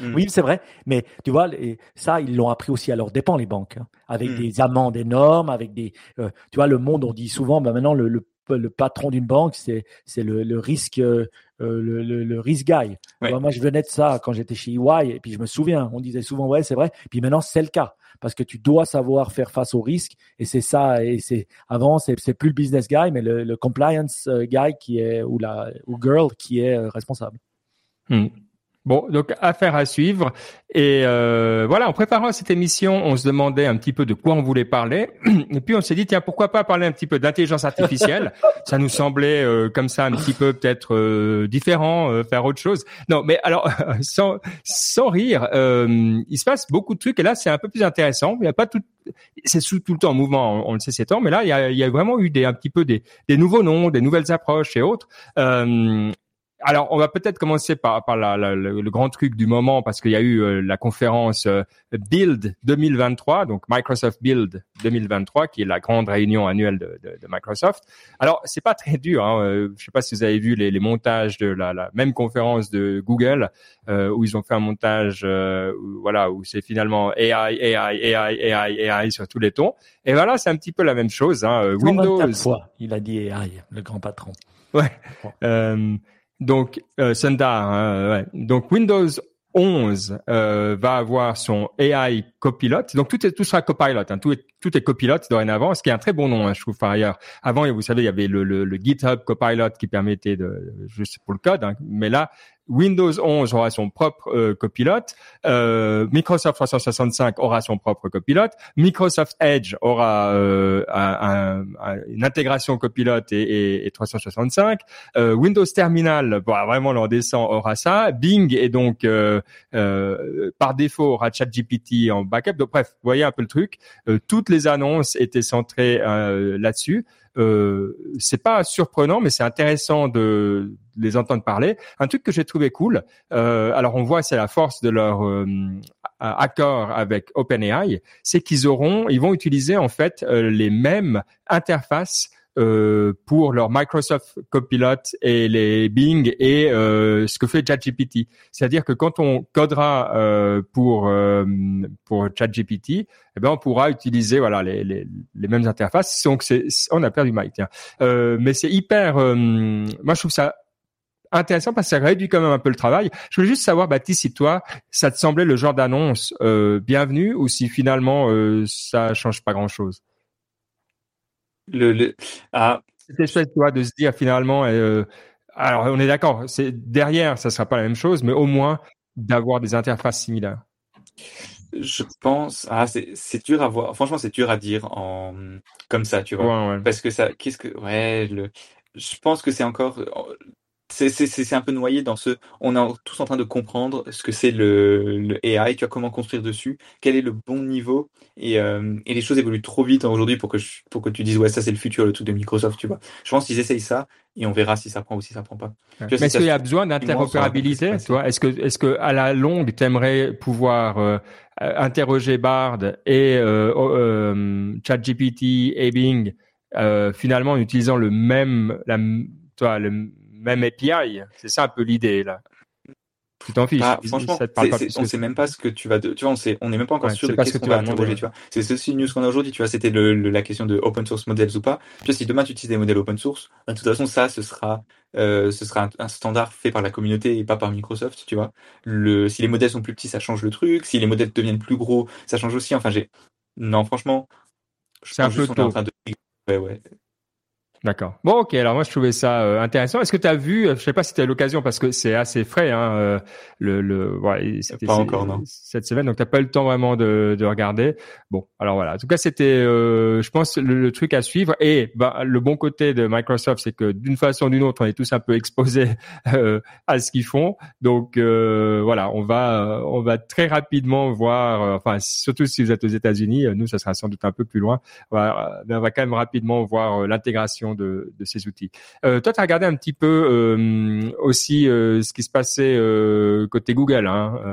[SPEAKER 2] Mm. Oui, c'est vrai. Mais tu vois, et ça, ils l'ont appris aussi à leur dépens, les banques, hein, avec mm. des amendes énormes, avec des. Euh, tu vois, le monde, on dit souvent, bah maintenant, le, le, le patron d'une banque, c'est le, le risque. Euh, le, le, le risk guy. moi, je venais de ça quand j'étais chez EY et puis je me souviens, on disait souvent ouais, c'est vrai. Puis maintenant, c'est le cas parce que tu dois savoir faire face au risque et c'est ça. Et c'est avant, c'est c'est plus le business guy, mais le, compliance euh, guy qui est ou la ou girl qui est responsable.
[SPEAKER 1] Hmm. Bon, donc affaire à suivre. Et euh, voilà, en préparant cette émission, on se demandait un petit peu de quoi on voulait parler. Et puis on s'est dit, tiens, pourquoi pas parler un petit peu d'intelligence artificielle? Ça nous semblait euh, comme ça un petit peu peut-être euh, différent, euh, faire autre chose. Non, mais alors, sans, sans rire, il se passe beaucoup de trucs. Et là, c'est un peu plus intéressant. Il n'y a pas tout... C'est tout le temps en mouvement, on, le sait, c'est temps. Mais là, il y a, il y a vraiment eu des, un petit peu des, des nouveaux noms, des nouvelles approches et autres. Euh, alors, on va peut-être commencer par, par la, la, le, grand truc du moment parce qu'il y a eu euh, la conférence euh, Build 2023, donc Microsoft Build 2023, qui est la grande réunion annuelle de, de, de Microsoft. Alors, c'est pas très dur. Hein, euh, je sais pas si vous avez vu les, les montages de la, la, même conférence de Google où ils ont fait un montage, où, voilà, où c'est finalement AI, AI, AI, AI, AI sur tous les tons. Et voilà, c'est un petit peu la même chose. Hein,
[SPEAKER 2] Windows. Fois, il a dit AI, le grand patron.
[SPEAKER 1] Ouais. Donc euh, Sundar, hein, ouais. donc Windows 11 euh, va avoir son AI Copilot. Donc tout est tout sera Copilot. Hein. Tout est tout est Copilot dorénavant, ce qui est un très bon nom, hein, je trouve par ailleurs. Avant, vous savez, il y avait le, le, le GitHub Copilot qui permettait de juste pour le code, hein. mais là, Windows 11 aura son propre euh, copilote, euh, Microsoft 365 aura son propre copilote, Microsoft Edge aura euh, un, un, une intégration copilote et, et, et 365, euh, Windows Terminal, bon, vraiment l'on descend, aura ça, Bing est donc euh, par défaut aura ChatGPT en backup. Donc bref, vous voyez un peu le truc. toutes les annonces étaient centrées là-dessus euh, c'est pas surprenant, mais c'est intéressant de les entendre parler. Un truc que j'ai trouvé cool, euh, alors on voit c'est la force de leur euh, accord avec OpenAI, c'est qu'ils auront, ils vont utiliser en fait euh, les mêmes interfaces euh, pour leur Microsoft Copilot et les Bing et euh, ce que fait ChatGPT. C'est-à-dire que quand on codera euh, pour euh, pour ChatGPT, eh ben on pourra utiliser voilà les, les, les mêmes interfaces. Donc c'est on a perdu Mike. Tiens. Euh, mais c'est hyper. moi je trouve ça intéressant parce que ça réduit quand même un peu le travail. Je voulais juste savoir, Baptiste, si toi, ça te semblait le genre d'annonce bienvenue ou si finalement ça change pas grand-chose?
[SPEAKER 3] Le, le... Ah.
[SPEAKER 1] Cette espèce de se dire finalement, euh, alors on est d'accord, c'est derrière, ça sera pas la même chose, mais au moins d'avoir des interfaces similaires.
[SPEAKER 3] Je pense, ah, c'est dur à voir. Franchement, c'est dur à dire en comme ça, tu vois,
[SPEAKER 1] ouais, ouais.
[SPEAKER 3] parce que ça, qu'est-ce que, ouais, le, je pense que c'est encore c'est un peu noyé dans ce. On est tous en train de comprendre ce que c'est le, le, AI, tu vois, comment construire dessus, quel est le bon niveau. Et, euh, et les choses évoluent trop vite aujourd'hui pour que, pour que tu dises, ouais, ça c'est le futur, le truc de Microsoft, tu vois. Je pense qu'ils essayent ça et on verra si ça prend ou si ça prend pas.
[SPEAKER 1] Mais est-ce qu'il y a besoin d'interopérabilité tu vois? Est-ce que, est-ce que à la longue, tu aimerais pouvoir euh, interroger Bard et euh, euh, ChatGPT et Bing finalement en utilisant le même, la, toi, le même API. C'est ça un peu l'idée là. Tu t'en fiches.
[SPEAKER 3] Bah, franchement, ça te parle pas on sait même pas ce que tu vas. De... Tu vois, on sait, on n'est même pas encore sûr de qu'est-ce qu'on va interroger. Tu vois, c'est ceci news qu'on a aujourd'hui. Tu vois, c'était la question de open source models ou pas. Tu vois, si demain tu utilises des modèles open source, bah, de toute façon, ça, ce sera, euh, ce sera un, un, standard fait par la communauté et pas par Microsoft. Tu vois, le, si les modèles sont plus petits, ça change le truc. Si les modèles deviennent plus gros, ça change aussi. Enfin, j'ai, non, franchement,
[SPEAKER 1] c'est un peu tôt. En train
[SPEAKER 3] de... ouais, ouais.
[SPEAKER 1] D'accord. Bon, ok. Alors moi, je trouvais ça euh, intéressant. Est-ce que tu as vu, je sais pas si tu as l'occasion, parce que c'est assez frais, hein, euh, le, le, ouais,
[SPEAKER 3] pas encore, non.
[SPEAKER 1] Cette semaine, donc t'as pas eu le temps vraiment de, de regarder. Bon, alors voilà. En tout cas, c'était, euh, je pense, le, truc à suivre. Et bah, le bon côté de Microsoft, c'est que d'une façon ou d'une autre, on est tous un peu exposés à ce qu'ils font. Donc voilà, on va, on va très rapidement voir. enfin, surtout si vous êtes aux États-Unis, nous, ça sera sans doute un peu plus loin. On va, on va quand même rapidement voir l'intégration de, ces outils. Euh, toi, tu as regardé un petit peu euh, aussi euh, ce qui se passait côté Google. Hein,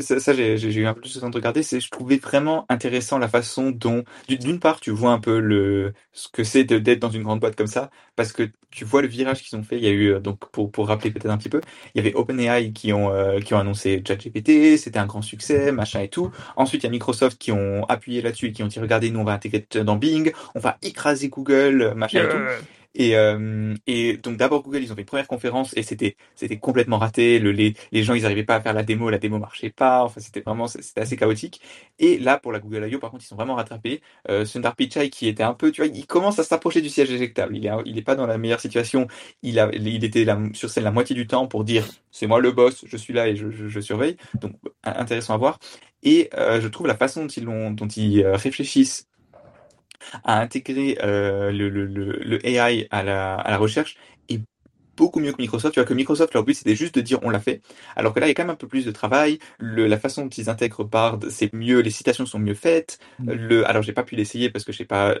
[SPEAKER 3] ça, j'ai eu un peu de temps de regarder, c'est je trouvais vraiment intéressant la façon dont, d'une part, tu vois un peu le ce que c'est d'être dans une grande boîte comme ça, parce que tu vois le virage qu'ils ont fait. Il y a eu donc pour pour rappeler peut-être un petit peu, il y avait OpenAI qui ont qui ont annoncé ChatGPT, c'était un grand succès, machin et tout. Ensuite, il y a Microsoft qui ont appuyé là-dessus et qui ont dit regardez, nous on va intégrer dans Bing, on va écraser Google, machin et tout. Et, euh, et donc d'abord Google, ils ont fait une première conférence et c'était c'était complètement raté. Le, les, les gens, ils n'arrivaient pas à faire la démo, la démo marchait pas. Enfin, c'était vraiment c'était assez chaotique. Et là, pour la Google I.O., par contre, ils sont vraiment rattrapés. Euh, Sundar Pichai, qui était un peu, tu vois, il commence à s'approcher du siège éjectable. Il est il est pas dans la meilleure situation. Il a il était là, sur scène la moitié du temps pour dire c'est moi le boss, je suis là et je, je, je surveille. Donc intéressant à voir. Et euh, je trouve la façon dont ils, dont ils euh, réfléchissent à intégrer euh, le, le, le, AI à la, à la recherche est beaucoup mieux que Microsoft. Tu vois que Microsoft, leur but, c'était juste de dire on l'a fait. Alors que là, il y a quand même un peu plus de travail. Le, la façon dont ils intègrent Bard, c'est mieux. Les citations sont mieux faites. Mm. Le, alors, j'ai pas pu l'essayer parce que je sais pas.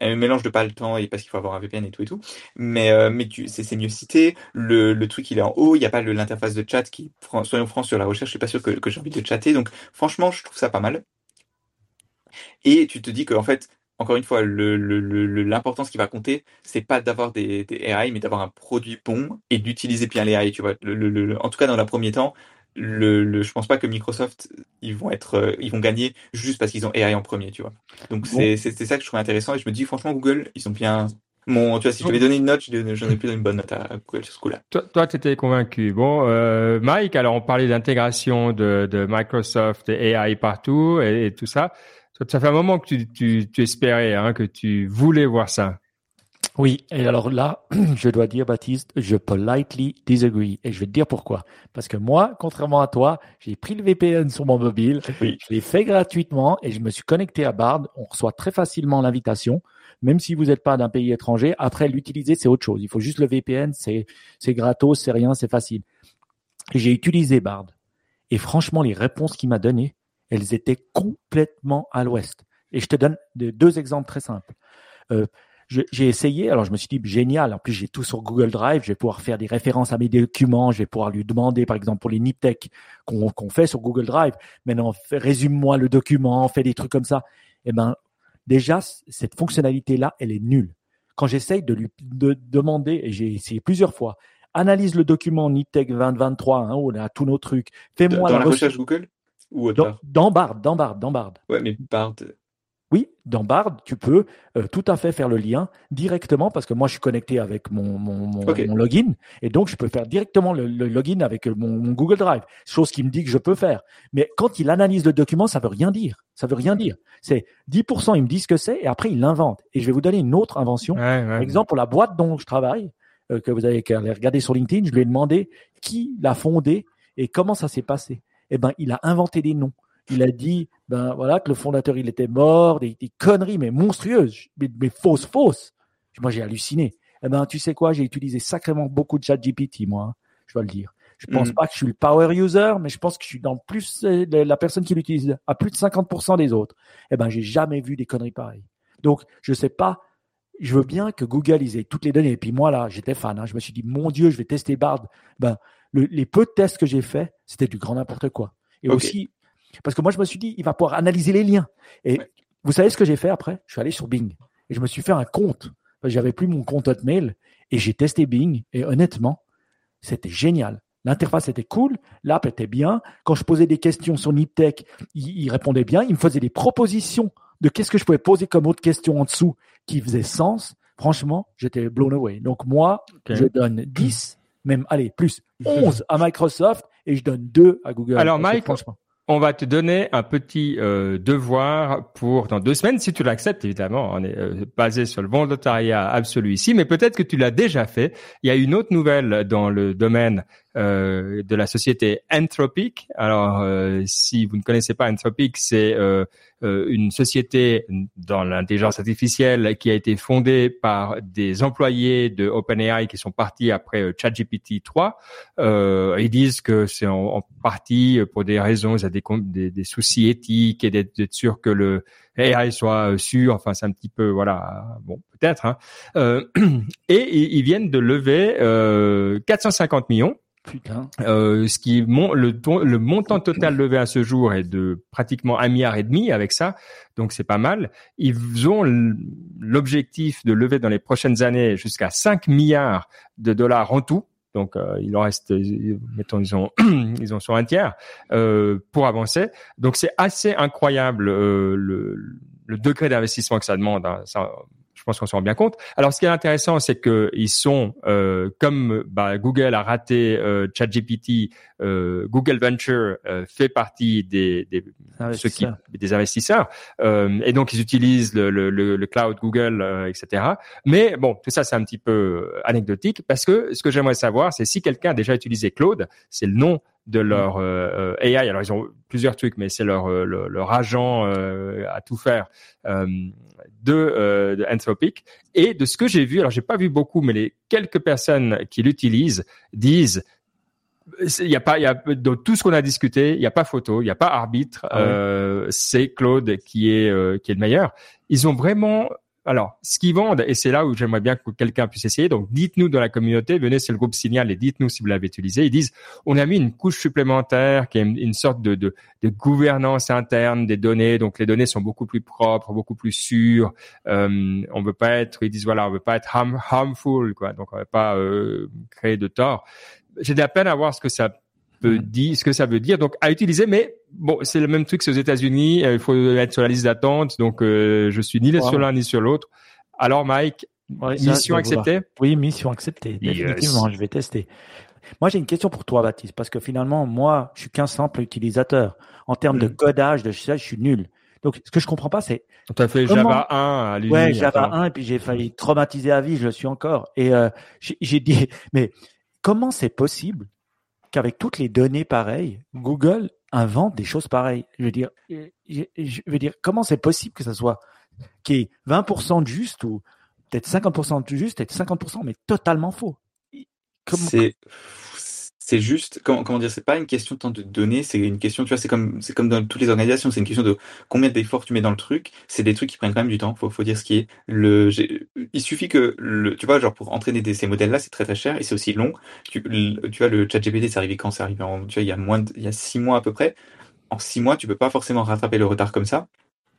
[SPEAKER 3] un mélange de pas le temps et parce qu'il faut avoir un VPN et tout et tout. Mais, euh, mais c'est, mieux cité. Le, le truc, il est en haut. Il n'y a pas l'interface de chat qui, soyons francs sur la recherche, je suis pas sûr que, que j'ai envie de chatter. Donc, franchement, je trouve ça pas mal. Et tu te dis que, en fait, encore une fois, l'importance qui va compter, c'est pas d'avoir des, AI, mais d'avoir un produit bon et d'utiliser bien les AI. Tu vois, en tout cas dans le premier temps, le, je pense pas que Microsoft ils vont être, euh, ils vont gagner juste parce qu'ils ont AI en premier, tu vois. Donc c'est ça que je trouve intéressant et je me dis franchement Google, ils ont bien. Bon, tu vois, si je devais donner une note, j'aurais pu donner une bonne note à Google sur ce coup-là.
[SPEAKER 1] Toi, tu étais convaincu. Bon, euh, Mike, alors on parlait d'intégration de, Microsoft et AI partout et tout ça. Ça fait un moment que tu, espérais, hein, que tu voulais voir ça.
[SPEAKER 2] Oui, et alors là, je dois dire, Baptiste, je politely disagree. Et je vais te dire pourquoi. Parce que moi, contrairement à toi, j'ai pris le VPN sur mon mobile, je l'ai fait gratuitement et je me suis connecté à Bard. On reçoit très facilement l'invitation, même si vous n'êtes pas d'un pays étranger. Après, l'utiliser, c'est autre chose. Il faut juste le VPN, c'est gratos, c'est rien, c'est facile. J'ai utilisé Bard. Et franchement, les réponses qu'il m'a données, elles étaient complètement à l'ouest. Et je te donne deux exemples très simples. Euh, j'ai essayé, alors je me suis dit génial, en plus j'ai tout sur Google Drive, je vais pouvoir faire des références à mes documents, je vais pouvoir lui demander par exemple pour les NipTech qu'on fait sur Google Drive, maintenant résume-moi le document, fais des trucs comme ça. Eh ben déjà cette fonctionnalité là, elle est nulle. Quand j'essaye de lui demander, et j'ai essayé plusieurs fois, analyse le document NipTech 2023, hein, on a tous nos trucs,
[SPEAKER 3] fais-moi la, la recherche Google?
[SPEAKER 2] Dans, Bard, dans Bard, dans Bard.
[SPEAKER 3] Ouais, mais Bard.
[SPEAKER 2] Oui, dans Bard, tu peux euh, tout à fait faire le lien directement parce que moi, je suis connecté avec mon, mon, login et donc je peux faire directement le, login avec mon, Google Drive, chose qui me dit que je peux faire. Mais quand il analyse le document, ça veut rien dire. Ça veut rien dire. C'est 10%, il me dit ce que c'est et après, il l'invente. Et je vais vous donner une autre invention. Par exemple, pour la boîte dont je travaille, euh, que vous avez regardé sur LinkedIn, je lui ai demandé qui l'a fondé et comment ça s'est passé eh ben, il a inventé des noms. Il a dit, ben voilà, que le fondateur il était mort, des, conneries mais monstrueuses, mais, fausses, fausses. Moi j'ai halluciné. Eh ben, tu sais quoi, j'ai utilisé sacrément beaucoup de chat GPT, moi, hein, je dois le dire. Je pense mm. pas que je suis le power user, mais je pense que je suis dans plus euh, la personne qui l'utilise à plus de 50% des autres. Eh ben, j'ai jamais vu des conneries pareilles. Donc, je sais pas. Je veux bien que Google ils aient toutes les données. Et puis moi là, j'étais fan. Hein. je me suis dit, mon Dieu, je vais tester Bard. Ben, les peu de tests que j'ai faits, c'était du grand n'importe quoi. Et aussi, parce que moi, je me suis dit, il va pouvoir analyser les liens. Et vous savez ce que j'ai fait après? Je suis allé sur Bing et je me suis fait un compte. J'avais plus mon compte Hotmail et j'ai testé Bing et honnêtement, c'était génial. L'interface était cool, l'app était bien. Quand je posais des questions sur NipTech, il, répondait bien. Il me faisait des propositions de qu'est-ce que je pouvais poser comme autre question en dessous qui faisait sens. Franchement, j'étais blown away. Donc moi, je donne 10 même, allez, plus 11 à Microsoft et je donne 2 à Google.
[SPEAKER 1] Alors, Mike, on va te donner un petit euh, devoir pour dans deux semaines, si tu l'acceptes évidemment. On est euh, basé sur le volontariat absolu ici, mais peut-être que tu l'as déjà fait. Il y a une autre nouvelle dans le domaine euh, de la société Anthropic. Alors, euh, si vous ne connaissez pas Anthropic, c'est euh, une société dans l'intelligence artificielle qui a été fondée par des employés de OpenAI qui sont partis après ChatGPT 3. ils disent que c'est en, partie pour des raisons, des soucis éthiques et d'être sûr que le AI soit sûr. Enfin, c'est un petit peu voilà, bon peut-être. Hein. et ils viennent de lever 450 millions
[SPEAKER 2] Putain.
[SPEAKER 1] Euh, ce qui le, le montant total levé à ce jour est de pratiquement un milliard et demi avec ça, donc c'est pas mal. Ils ont l'objectif de lever dans les prochaines années jusqu'à 5 milliards de dollars en tout. Donc euh, il en reste, mettons ils ont ils ont sur un tiers euh, pour avancer. Donc c'est assez incroyable euh, le, le degré d'investissement que ça demande. Hein. Ça, je pense qu'on se rend bien compte. Alors, ce qui est intéressant, c'est que ils sont euh, comme bah, Google a raté euh, ChatGPT, euh, Google Venture euh, fait partie des des ceux qui, des investisseurs, euh, et donc ils utilisent le, le, le cloud Google, etc. Mais bon, tout ça c'est un petit peu anecdotique parce que ce que j'aimerais savoir, c'est si quelqu'un a déjà utilisé Claude, c'est le nom de leur euh, AI. Alors ils ont plusieurs trucs, mais c'est leur, leur, leur agent euh, à tout faire euh, de, euh, de Anthropic. Et de ce que j'ai vu, alors j'ai pas vu beaucoup, mais les quelques personnes qui l'utilisent disent il y a pas, il y a dans tout ce qu'on a discuté, il n'y a pas photo, il n'y a pas arbitre. Ah euh, c'est Claude qui est euh, qui est le meilleur. Ils ont vraiment alors, ce qu'ils vendent, et c'est là où j'aimerais bien que quelqu'un puisse essayer, donc dites-nous dans la communauté, venez sur le groupe Signal et dites-nous si vous l'avez utilisé. Ils disent, on a mis une couche supplémentaire qui est une, sorte de, de, de, gouvernance interne des données, donc les données sont beaucoup plus propres, beaucoup plus sûres. Euh, on veut pas être, ils disent voilà, on veut pas être harmful, quoi, donc on veut pas euh, créer de tort. J'ai de la peine à voir ce que ça peut mm. dire, ce que ça veut dire. Donc à utiliser, mais bon, c'est le même truc aux États-Unis. Euh, il faut être sur la liste d'attente. Donc euh, je suis ni sur l'un ni sur l'autre. Alors Mike, mission acceptée?
[SPEAKER 2] Oui, mission acceptée. Définitivement, je vais tester. Moi, j'ai une question pour toi, Baptiste, parce que finalement, moi, je suis qu'un simple utilisateur. En termes de mm. codage, de ça, je suis nul. Donc, ce que je comprends pas, c'est.
[SPEAKER 1] Tu as fait Java 1 à
[SPEAKER 2] l'uni. Ouais, Java 1, et puis j'ai failli traumatiser à vie, je le suis encore. Et euh, j'ai dit, mais comment c'est possible qu'avec toutes les données pareilles, Google invente des choses pareilles. Je veux dire, je veux dire, comment c'est possible que ça soit qui est 20% de juste ou peut-être 50% de juste, peut-être 50%, mais totalement faux?
[SPEAKER 3] C'est c'est juste comment, comment dire c'est pas une question tant de données c'est une question tu vois c'est comme c'est comme dans toutes les organisations c'est une question de combien d'efforts tu mets dans le truc. C'est des trucs qui prennent quand même du temps faut faut dire ce qui est. Le il suffit que le tu vois genre pour entraîner des, ces modèles là c'est très très cher et c'est aussi long. Tu, tu vois le chat GPT c'est arrivé quand? C'est arrivé en tu vois il y a moins il y a six mois à peu près. En six mois tu peux pas forcément rattraper le retard comme ça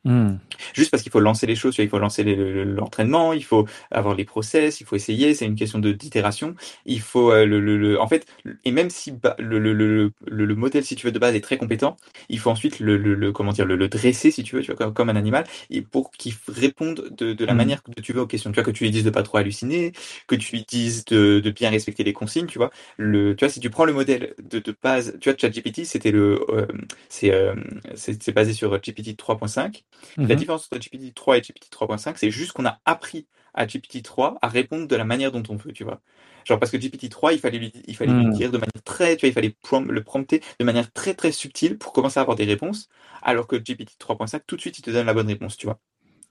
[SPEAKER 3] Hmm. Juste parce qu'il faut lancer les choses, il faut lancer l'entraînement, il faut avoir les process, il faut essayer, c'est une question de d'itération. Il faut euh, le, le, en fait, et même si le, le, le, le, modèle, si tu veux, de base est très compétent, il faut ensuite le, le, comment dire, le, dresser, si tu veux, tu vois, comme, un animal, et pour qu'il réponde de, de la hmm. manière que tu veux aux questions. Tu vois, que tu lui dises de pas trop halluciner, que tu lui dises de, de bien respecter les consignes, tu vois. Le, tu vois, si tu prends le modèle de, de base, tu vois, ChatGPT, c'était le, euh, c'est, euh, c'est basé sur GPT 3.5. La mhm. différence entre GPT-3 et GPT-3.5, c'est juste qu'on a appris à GPT-3 à répondre de la manière dont on veut, tu vois. Genre parce que GPT-3, il fallait lui, il fallait lui mhm. dire de manière très, tu vois, il fallait le prompter de manière très très subtile pour commencer à avoir des réponses, alors que GPT 3.5, tout de suite, il te donne la bonne réponse, tu vois.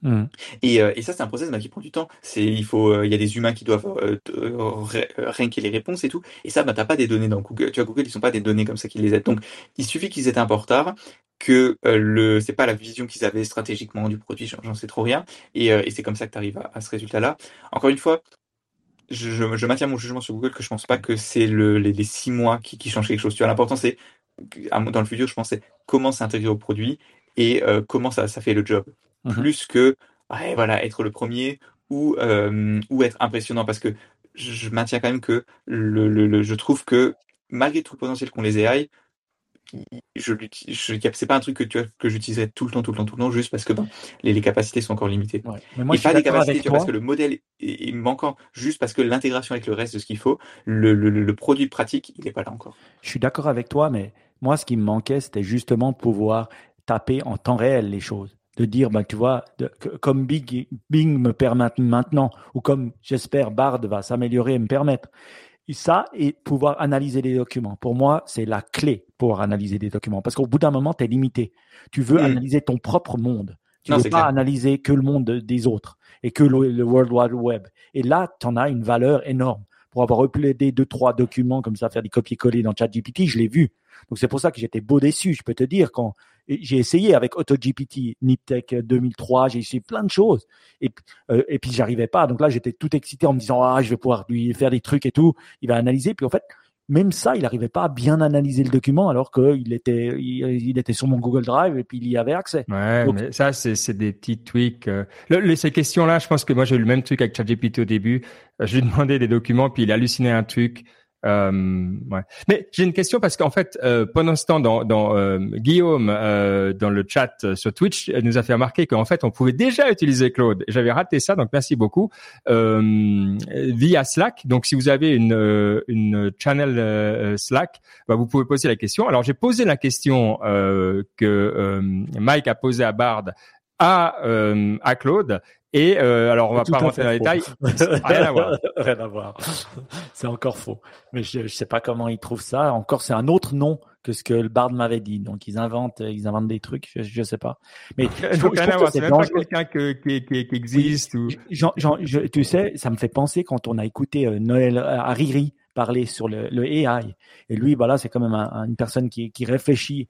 [SPEAKER 3] Mhm. Et, euh, et, ça, c'est un process bah, qui prend du temps. C'est, il faut, euh, il y a des humains qui doivent euh, ranker les réponses et tout. Et ça, bah, t'as pas des données dans Google. Tu vois, Google, ils sont pas des données comme ça qui les aident. Donc, il suffit qu'ils aient un peu en retard que euh, le c'est pas la vision qu'ils avaient stratégiquement du produit, j'en sais trop rien, et, euh, et c'est comme ça que tu arrives à, ce résultat-là. Encore une fois, je, je, maintiens mon jugement sur Google que je pense pas que c'est le, les, les, six mois qui, qui changent quelque chose. Tu vois, l'important c'est dans le futur, je pensais comment s'intégrer au produit et euh, comment ça, ça fait le job, mmh plus que ouais, voilà être le premier ou ou être impressionnant parce que je maintiens quand même que le, le, je trouve que malgré tout le potentiel qu'ont les AI, je c'est pas un truc que tu que j'utiliserais tout le temps, tout le temps, tout le temps, juste parce que ben, les, les capacités sont encore limitées.
[SPEAKER 2] Mais moi,
[SPEAKER 3] et pas des capacités, tu vois, parce que le modèle est, manquant, juste parce que l'intégration avec le reste de ce qu'il faut, le, le, le, produit pratique, il est pas là encore.
[SPEAKER 2] Je suis d'accord avec toi, mais Moi, ce qui me manquait, c'était justement pouvoir taper en temps réel les choses. De dire, ben, tu vois, comme Bing, Bing me permet maintenant, ou comme j'espère Bard va s'améliorer et me permettre. Et ça, et pouvoir analyser les documents. Pour moi, c'est la clé pour analyser des documents. Parce qu'au bout d'un moment, tu es limité. Tu veux analyser ton propre monde. Tu ne veux pas analyser que le monde des autres et que le, World Wide Web. Et là, tu en as une valeur énorme. Pour avoir uploadé deux, trois documents comme ça, faire des copier-coller dans ChatGPT, je l'ai vu. Donc c'est pour ça que j'étais beau déçu, je peux te dire, quand j'ai essayé avec AutoGPT, NipTech 2003, j'ai essayé plein de choses. Et, euh, et puis j'arrivais pas. Donc là, j'étais tout excité en me disant, ah, je vais pouvoir lui faire des trucs et tout. Il va analyser. Puis en fait, même ça, il n'arrivait pas à bien analyser le document alors qu'il était, il, était sur mon Google Drive et puis il y avait accès.
[SPEAKER 1] Ouais, mais ça, c'est des petits tweaks. Euh. ces questions-là, je pense que moi, j'ai eu le même truc avec ChatGPT au début. Je lui demandais des documents, puis il hallucinait un truc. Euh, ouais. Mais j'ai une question parce qu'en fait, euh, pendant ce temps, dans, dans euh, Guillaume euh, dans le chat euh, sur Twitch nous a fait remarquer qu'en fait, on pouvait déjà utiliser Claude. J'avais raté ça, donc merci beaucoup via Slack. Donc, si vous avez une une channel Slack, bah, vous pouvez poser la question. Alors, j'ai posé la question que Mike a posée à Bard à, à Claude et euh, alors, on va pas rentrer dans les détails.
[SPEAKER 2] Rien à voir. Rien à voir. C'est encore faux. Mais je, je sais pas comment ils trouvent ça. Encore, c'est un autre nom que ce que le Bard m'avait dit. Donc, ils inventent, ils inventent des trucs. Je, je sais pas.
[SPEAKER 1] Mais je, trouve, je c'est même pas quelqu'un qui, qui, qui, existe ou.
[SPEAKER 2] Jean, Jean, tu sais, ça me fait penser quand on a écouté euh, Noël euh, Hariri parler sur le, le AI. Et lui, voilà, c'est quand même une personne qui, qui réfléchit.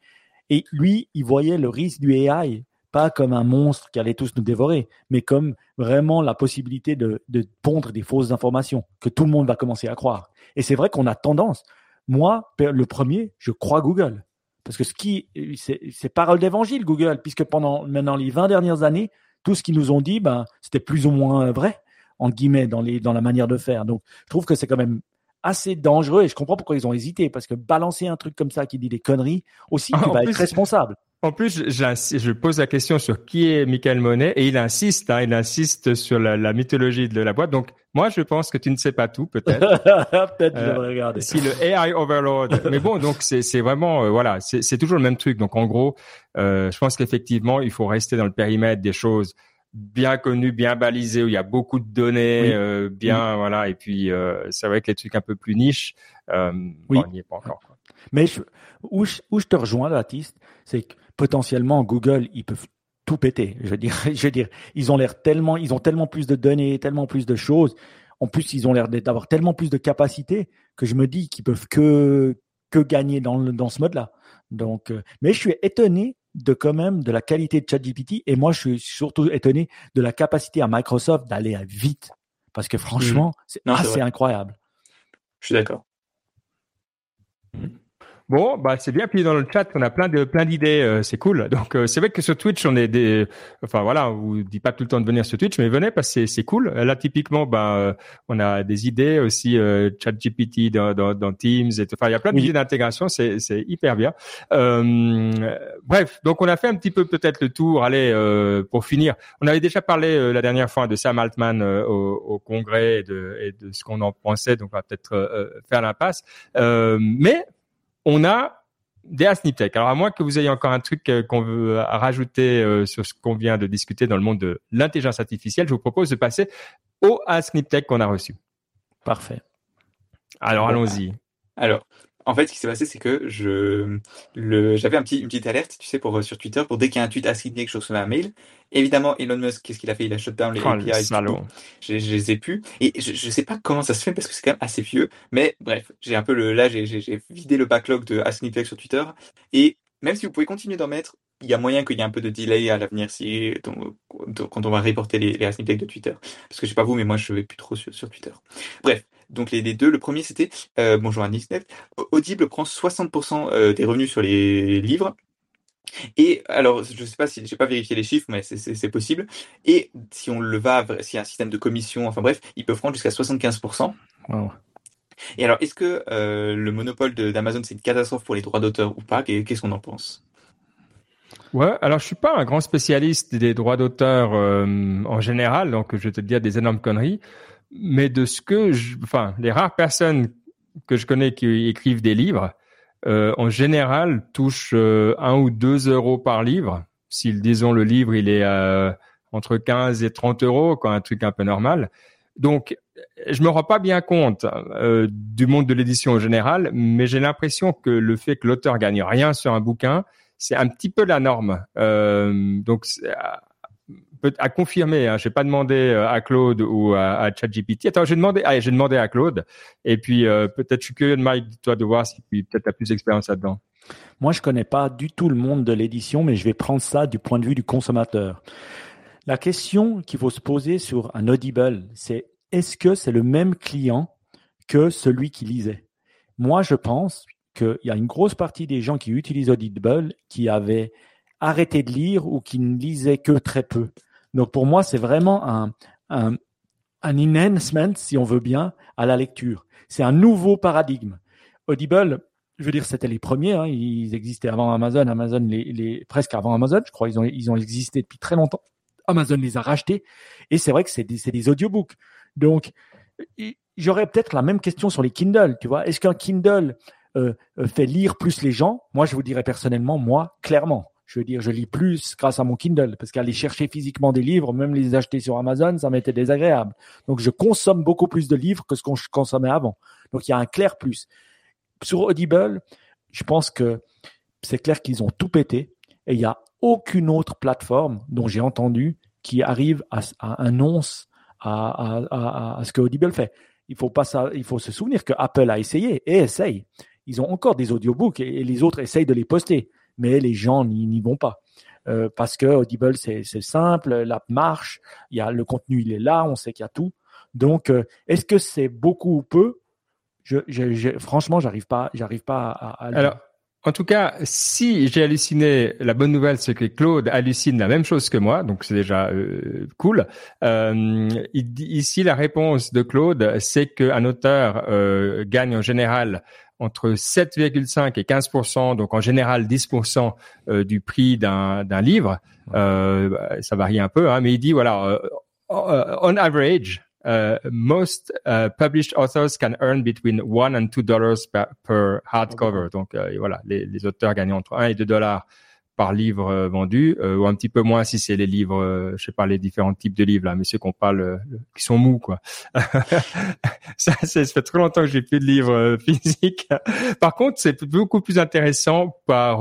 [SPEAKER 2] Et lui, il voyait le risque du AI pas comme un monstre qui allait tous nous dévorer, mais comme vraiment la possibilité de, pondre des fausses informations que tout le monde va commencer à croire. Et c'est vrai qu'on a tendance. Moi, le premier, je crois Google. Parce que ce qui, c'est parole d'évangile, Google, puisque pendant maintenant les 20 dernières années, tout ce qu'ils nous ont dit, ben, c'était plus ou moins vrai, en guillemets, dans, les, dans la manière de faire. Donc, je trouve que c'est quand même assez dangereux et je comprends pourquoi ils ont hésité parce que balancer un truc comme ça qui dit des conneries aussi, tu vas être responsable.
[SPEAKER 1] En plus, je pose la question sur qui est Michael Monet et il insiste, hein, il insiste sur la, mythologie de la boîte. Donc, moi, je pense que tu ne sais pas tout, peut-être.
[SPEAKER 2] peut-être, je devrais regarder.
[SPEAKER 1] Si le AI Overlord. Mais bon, donc c'est vraiment, euh, voilà, c'est toujours le même truc. Donc, en gros, euh, je pense qu'effectivement, il faut rester dans le périmètre des choses bien connues, bien balisées, où il y a beaucoup de données, euh, bien, voilà. Et puis, euh, c'est vrai que les trucs un peu plus niches, euh, on n'y est pas encore. Quoi.
[SPEAKER 2] Mais où, je, où je te rejoins, Baptiste, c'est que potentiellement Google, ils peuvent tout péter. Je veux dire, je veux dire, ils ont l'air tellement, ils ont tellement plus de données, tellement plus de choses. En plus, ils ont l'air d'avoir tellement plus de capacités que je me dis qu'ils peuvent que que gagner dans dans ce mode-là. Donc, euh, mais je suis étonné de quand même de la qualité de ChatGPT et moi je suis surtout étonné de la capacité à Microsoft d'aller vite parce que franchement, mmh. c'est assez incroyable.
[SPEAKER 3] Je suis d'accord.
[SPEAKER 1] Mmh. Bon, bah c'est bien. Puis dans le chat, on a plein de plein d'idées. Euh, c'est cool. Donc euh, c'est vrai que sur Twitch, on est des. Enfin voilà, on vous dit pas tout le temps de venir sur Twitch, mais venez parce que c'est cool. Là typiquement, bah euh, on a des idées aussi. ChatGPT dans, dans, dans, Teams. Et Enfin, il y a plein d'idées d'intégration. C'est c'est hyper bien. bref, donc on a fait un petit peu peut-être le tour. Allez, pour finir, on avait déjà parlé la dernière fois de Sam Altman au, au, congrès et de, et de ce qu'on en pensait. Donc on va peut-être faire l'impasse. mais on a des Asniptech. Alors à moins que vous ayez encore un truc euh, qu'on veut rajouter euh, sur ce qu'on vient de discuter dans le monde de l'intelligence artificielle, je vous propose de passer au Asniptech qu'on a reçu.
[SPEAKER 2] Parfait.
[SPEAKER 1] Alors allons-y.
[SPEAKER 3] Alors, en fait, ce qui s'est passé, c'est que je, le, j'avais un petit, une petite alerte, tu sais, pour, sur Twitter, pour dès qu'il y a un tweet assigné que je reçois un mail. Évidemment, Elon Musk, qu'est-ce qu'il a fait? Il a shut down les oh, API. Je, je les ai plus. Et je, je sais pas comment ça se fait parce que c'est quand même assez vieux. Mais bref, j'ai un peu le, là, j'ai, j'ai vidé le backlog de Asniptech sur Twitter. Et même si vous pouvez continuer d'en mettre, il y a moyen qu'il y ait un peu de delay à l'avenir si, quand on va reporter les, les de Twitter. Parce que je sais pas vous, mais moi, je vais plus trop sur, sur Twitter. Bref. Donc les, deux, le premier c'était euh, bonjour à Audible prend 60% euh, des revenus sur les livres. Et alors, je ne sais pas si j'ai pas vérifié les chiffres, mais c'est possible. Et si on le va, s'il y a un système de commission, enfin bref, ils peuvent prendre jusqu'à 75%. Et alors, est-ce que euh, le monopole d'Amazon c'est une catastrophe pour les droits d'auteur ou pas? Qu'est-ce qu'on en pense?
[SPEAKER 1] Ouais, alors je suis pas un grand spécialiste des droits d'auteur en général, donc je vais te dire des énormes conneries mais de ce que je, enfin, les rares personnes que je connais qui écrivent des livres, en général, touchent un ou deux euros par livre. Si, disons, le livre, il est entre 15 et 30 euros, quand un truc un peu normal. Donc, je me rends pas bien compte euh, du monde de l'édition en général, mais j'ai l'impression que le fait que l'auteur gagne rien sur un bouquin, c'est un petit peu la norme. Euh, donc, à confirmer. Hein, j'ai pas demandé euh, à Claude ou à, ChatGPT. Attends, j'ai demandé, ah, j'ai demandé à Claude. Et puis euh, peut-être je suis curieux de toi, de voir si peut-être as plus d'expérience là-dedans.
[SPEAKER 2] Moi, je connais pas du tout le monde de l'édition, mais je vais prendre ça du point de vue du consommateur. La question qu'il faut se poser sur un Audible, c'est est-ce que c'est le même client que celui qui lisait? Moi, je pense qu'il y a une grosse partie des gens qui utilisent Audible qui avaient arrêté de lire ou qui ne lisaient que très peu. Donc pour moi, c'est vraiment un, un, un enhancement, si on veut bien, à la lecture. C'est un nouveau paradigme. Audible, je veux dire, c'était les premiers. Hein, ils existaient avant Amazon. Amazon, les, les, presque avant Amazon, je crois. Ils ont, ils ont existé depuis très longtemps. Amazon les a rachetés. Et c'est vrai que c'est des, des audiobooks. Donc, j'aurais peut-être la même question sur les Kindle. Tu vois, est-ce qu'un Kindle euh, euh, fait lire plus les gens? Moi, je vous dirais personnellement, moi, clairement. Je veux dire, je lis plus grâce à mon Kindle parce qu'aller chercher physiquement des livres, même les acheter sur Amazon, ça m'était désagréable. Donc, je consomme beaucoup plus de livres que ce qu'on consommait avant. Donc, il y a un clair plus. Sur Audible, je pense que c'est clair qu'ils ont tout pété et il y a aucune autre plateforme dont j'ai entendu qui arrive à, annonce à, ce que Audible fait. Il faut pas ça, il faut se souvenir que Apple a essayé et essaye. Ils ont encore des audiobooks et, les autres essayent de les poster, mais les gens n'y vont pas. Euh, parce que Audible c'est simple, l'app marche, y a le contenu il est là, on sait qu'il y a tout. Donc euh, est-ce que c'est beaucoup ou peu? Je, je, Franchement, j'arrive pas, j'arrive pas à,
[SPEAKER 1] à en tout cas, si j'ai halluciné, la bonne nouvelle, c'est que Claude hallucine la même chose que moi, donc c'est déjà euh, cool. Ici, la réponse de Claude, c'est qu'un auteur gagne en général entre 7,5 et 15% donc en général 10% euh, du prix d'un livre. ça varie un peu, hein, mais il dit voilà, on average, Uh, most uh, published authors can earn between one and two dollars per, hardcover. Donc euh, voilà, les, les, auteurs gagnent entre 1 et 2 dollars par livre euh, vendu, euh, ou un petit peu moins si c'est les livres, je sais pas les différents types de livres là, mais ceux qu'on parle, qui sont mous quoi. ça, ça, fait trop longtemps que j'ai plus de livres physiques. Par contre, c'est beaucoup plus intéressant par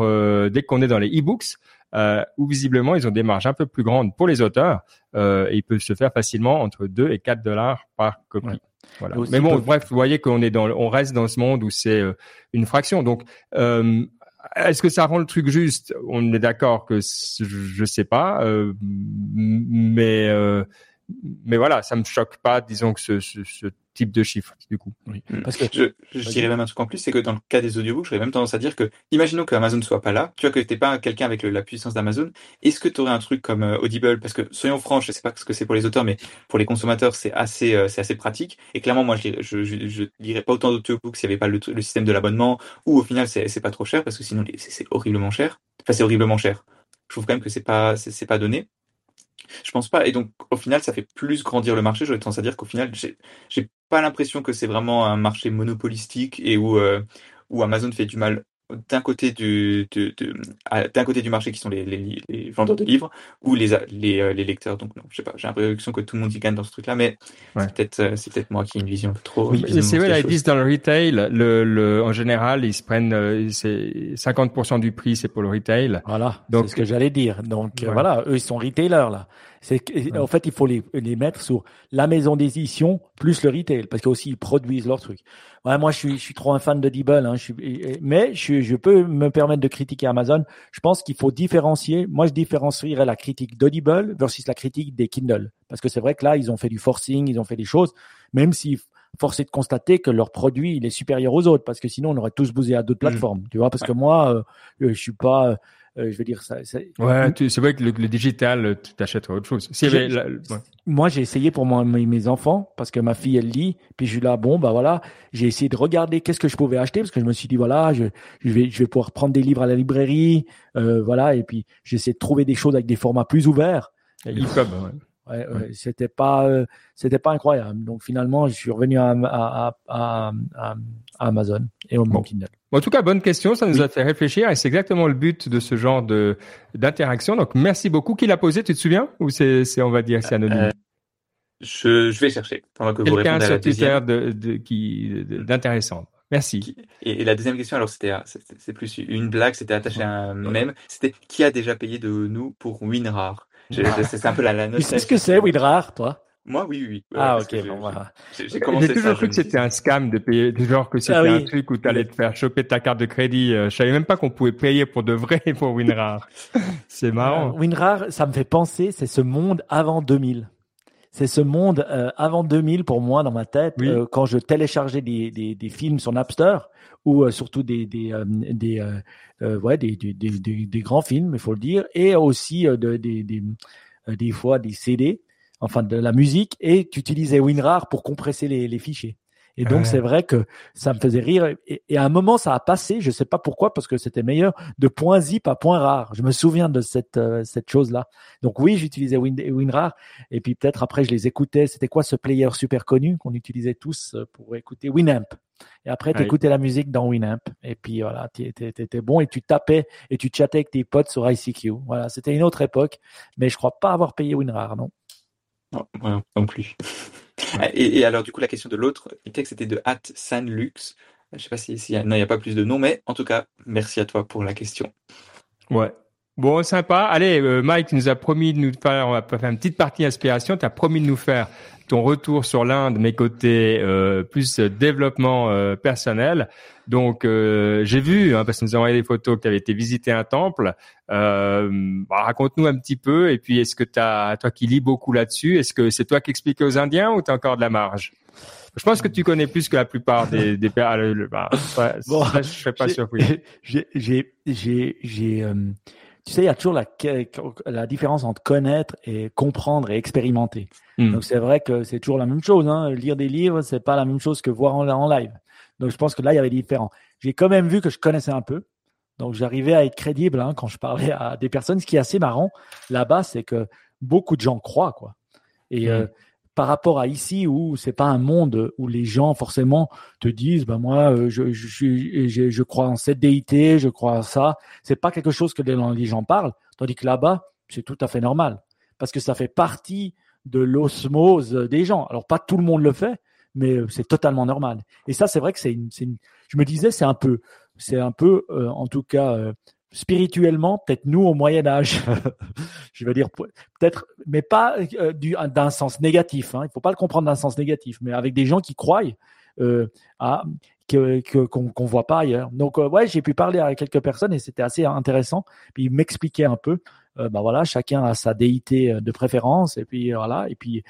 [SPEAKER 1] dès qu'on est dans les e-books euh, où visiblement ils ont des marges un peu plus grandes pour les auteurs euh, et ils peuvent se faire facilement entre 2 et 4 dollars par copie. Voilà. Mais bon, bref, vous voyez qu'on est dans, on reste dans ce monde où c'est euh, une fraction. Donc, euh, est-ce que ça rend le truc juste? On est d'accord que je sais pas, euh, mais euh, mais voilà, ça me choque pas, disons que ce, ce, ce type de chiffre, du coup.
[SPEAKER 3] Oui. Mm. Parce que je, je dirais même un truc en plus, c'est que dans le cas des audiobooks, j'aurais même tendance à dire que, imaginons que Amazon soit pas là, tu vois que t'es pas quelqu'un avec la puissance d'Amazon, est-ce que tu aurais un truc comme euh, Audible, parce que soyons francs, je sais pas ce que c'est pour les auteurs, mais pour les consommateurs, c'est assez, euh, c'est assez pratique. Et clairement, moi, je, je, je, je dirais pas autant d'audiobooks s'il y avait pas le, le système de l'abonnement, ou au final, c'est pas trop cher, parce que sinon, c'est horriblement cher. Enfin, c'est horriblement cher. Je trouve quand même que c'est pas, c'est pas donné. Je pense pas. Et donc, au final, ça fait plus grandir le marché. J'aurais tendance à dire qu'au final, j'ai pas l'impression que c'est vraiment un marché monopolistique et où, euh, où Amazon fait du mal d'un côté du d'un côté du marché qui sont les, les, vendeurs de livres ou les les, euh, les lecteurs. Donc non je sais pas j'ai l'impression que tout le monde y gagne dans ce truc là mais c'est peut-être euh, c'est peut-être moi qui ai une vision trop
[SPEAKER 1] oui, c'est vrai ils disent dans le retail le, le en général ils se prennent euh, c'est 50% du prix c'est pour le retail.
[SPEAKER 2] Voilà donc c'est ce que j'allais dire. Donc voilà eux ils sont retailers là c'est en fait il faut les les mettre sur la maison d'édition plus le retail parce qu'aussi ils produisent leurs trucs Ouais, moi, je suis, je suis trop un fan de Dibble, hein, je suis, mais je, je peux me permettre de critiquer Amazon. Je pense qu'il faut différencier. Moi, je différencierais la critique d'Audible versus la critique des Kindle. Parce que c'est vrai que là, ils ont fait du forcing, ils ont fait des choses, même si forcé de constater que leur produit il est supérieur aux autres parce que sinon on aurait tous bousé à d'autres mmh. plateformes tu vois parce que moi euh, je suis pas euh, je veux dire ça. ça...
[SPEAKER 1] Ouais, c'est vrai que le, digital, tu t'achètes autre chose. Si
[SPEAKER 2] Moi, j'ai essayé pour moi, mes enfants parce que ma fille elle lit, puis je suis là, bon bah voilà, j'ai essayé de regarder qu'est-ce que je pouvais acheter parce que je me suis dit voilà, je, je vais je vais pouvoir prendre des livres à la librairie, euh, voilà, et puis j'essaie de trouver des choses avec des formats plus ouverts.
[SPEAKER 1] ouais.
[SPEAKER 2] Ouais, ouais. c'était pas euh, c'était pas incroyable donc finalement je suis revenu à, à, à, à Amazon et au bon. Kindle
[SPEAKER 1] en tout cas, bonne question. Ça nous a fait réfléchir et c'est exactement le but de ce genre de d'interaction. Donc, merci beaucoup. Qui l'a posé? Tu te souviens? Ou c'est, c'est on va dire, c'est anonyme?
[SPEAKER 3] Je, je, vais chercher pendant que vous répondez à la deuxième.
[SPEAKER 1] De, de, qui d'intéressant. Merci.
[SPEAKER 3] Et, la deuxième question, alors c'était c'est plus une blague, c'était attaché à un mème. C'était qui a déjà payé de nous pour WinRAR? C'est un peu la, la
[SPEAKER 2] Tu sais ce que c'est WinRAR, toi?
[SPEAKER 3] Moi, oui, oui.
[SPEAKER 2] ah, ok. Bon, voilà.
[SPEAKER 1] J'ai toujours cru que c'était un scam de payer, du genre que c'était ah un truc où tu allais te faire choper ta carte de crédit. Euh, je savais même pas qu'on pouvait payer pour de vrai pour WinRAR. c'est marrant.
[SPEAKER 2] Euh, WinRAR, ça me fait penser, c'est ce monde avant 2000 c'est ce monde euh, avant 2000 pour moi dans ma tête euh, quand je téléchargeais des, des, des, films sur Napster ou euh, surtout des des des, ouais, des, des, des, des, grands films il faut le dire et aussi de, des, des des fois des CD enfin de la musique et tu utilisais WinRAR pour compresser les, les fichiers et donc, c'est vrai que ça me faisait rire. Et, à un moment, ça a passé, je sais pas pourquoi, parce que c'était meilleur, de point zip à point rare. Je me souviens de cette, euh, cette chose-là. Donc oui, j'utilisais Win, WinRAR. Et puis peut-être après, je les écoutais. C'était quoi ce player super connu qu'on utilisait tous euh, pour écouter Winamp? Et après, tu écoutais la musique dans Winamp. Et puis voilà, tu étais bon et tu tapais et tu chattais avec tes potes sur ICQ. Voilà, c'était une autre époque. Mais je crois pas avoir payé WinRAR, non.
[SPEAKER 3] Non, non plus. Ah, et, alors, du coup, la question de l'autre texte c'était de At Sanlux. Je sais pas si, si non, il n'y a pas plus de noms, mais en tout cas, merci à toi pour la question.
[SPEAKER 1] Ouais. Bon, sympa. Allez, euh, Mike, tu nous as promis de nous faire, on va faire une petite partie inspiration. Tu as promis de nous faire ton retour sur l'Inde, mes côtés euh, plus développement euh, personnel. Donc euh, j'ai vu, hein, parce que nous avons envoyé des photos, que tu avais été visiter un temple. Euh, bah, raconte-nous un petit peu. Et puis est-ce que as, toi qui lis beaucoup là-dessus, est-ce que c'est toi qui expliques aux Indiens ou tu as encore de la marge? Je pense que tu connais plus que la plupart des, des bah, bon, je serais pas surpris.
[SPEAKER 2] J'ai, j'ai, j'ai, tu sais, il y a toujours la, la différence entre connaître et comprendre et expérimenter. Hmm. Donc c'est vrai que c'est toujours la même chose. Hein. Lire des livres, c'est pas la même chose que voir en, en live. Donc je pense que là, il y avait différents. J'ai quand même vu que je connaissais un peu. Donc j'arrivais à être crédible hein, quand je parlais à des personnes. Ce qui est assez marrant là-bas, c'est que beaucoup de gens croient. quoi. Et hmm. euh, par rapport à ici où c'est pas un monde où les gens forcément te disent ben moi euh, je, je, je, je crois en cette déité je crois en ça. C'est pas quelque chose que les gens parlent tandis que là-bas c'est tout à fait normal. Parce que ça fait partie de l'osmose des gens. Alors pas tout le monde le fait mais euh, c'est totalement normal. Et ça c'est vrai que c'est une, une, je me disais c'est un peu c'est un peu euh, en tout cas spirituellement, peut-être nous au Moyen Âge, je veux dire peut-être, mais pas euh, d'un sens négatif. Hein. Il faut pas le comprendre d'un sens négatif, mais avec des gens qui croient euh, à que qu'on voit pas ailleurs. Donc euh, ouais, j'ai pu parler avec quelques personnes et c'était assez intéressant. Puis ils m'expliquaient un peu. Euh, bah voilà, chacun a sa déité de préférence et puis voilà et puis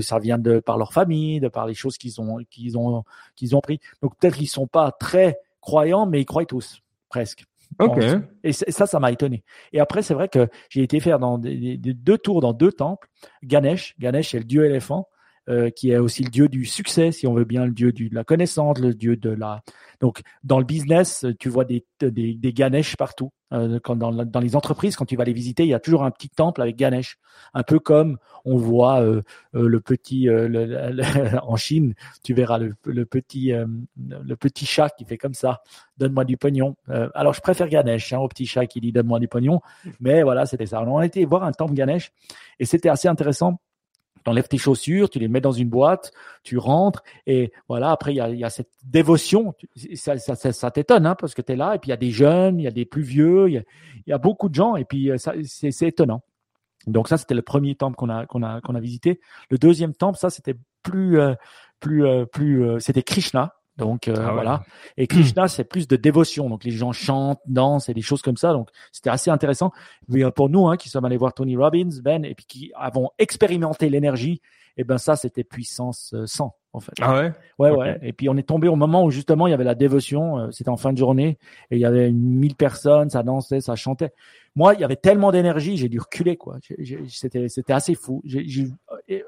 [SPEAKER 2] ça vient de par leur famille, de par les choses qu'ils ont qu'ils ont qu'ils ont pris. Donc peut-être qu'ils sont pas très croyants, mais ils croient tous presque.
[SPEAKER 1] Ok.
[SPEAKER 2] Et ça, ça m'a étonné. Et après, c'est vrai que j'ai été faire dans des, deux tours dans deux temples. Ganesh, Ganesh est le dieu éléphant, euh, qui est aussi le dieu du succès, si on veut bien, le dieu de la connaissance, le dieu de la. Donc, dans le business, tu vois des, des, Ganesh partout. Euh, dans, dans, les entreprises, quand tu vas les visiter, il y a toujours un petit temple avec Ganesh, un peu comme on voit euh, le petit en Chine, tu verras le, le petit le petit chat qui fait comme ça, donne-moi du pognon. alors je préfère Ganesh hein, au petit chat qui dit donne-moi du pognon, mais voilà c'était ça. on a été voir un temple Ganesh et c'était assez intéressant enlèves tes chaussures, tu les mets dans une boîte, tu rentres et voilà. Après, il y a, y a, cette dévotion. Ça, ça, ça, ça t'étonne hein, parce que tu es là et puis il y a des jeunes, il y a des plus vieux, il y a, y a, beaucoup de gens et puis euh, c'est étonnant. Donc ça, c'était le premier temple qu'on a qu'on a qu'on a visité. Le deuxième temple, ça c'était plus euh, plus euh, plus c'était Krishna donc euh, ah voilà. Et Krishna, c'est plus de dévotion. Donc les gens chantent, dansent et des choses comme ça. Donc c'était assez intéressant. Mais euh, pour nous, hein, qui sommes allés voir Tony Robbins, Ben, et puis qui avons expérimenté l'énergie, et eh ben ça, c'était puissance 100 euh, en fait.
[SPEAKER 1] Ah ouais?
[SPEAKER 2] Ouais ouais. Et puis on est tombé au moment où justement il y avait la dévotion. c'était en fin de journée et il y avait 1000 personnes, ça dansait, ça chantait. Moi, il y avait tellement d'énergie, j'ai dû reculer quoi. C'était c'était assez fou.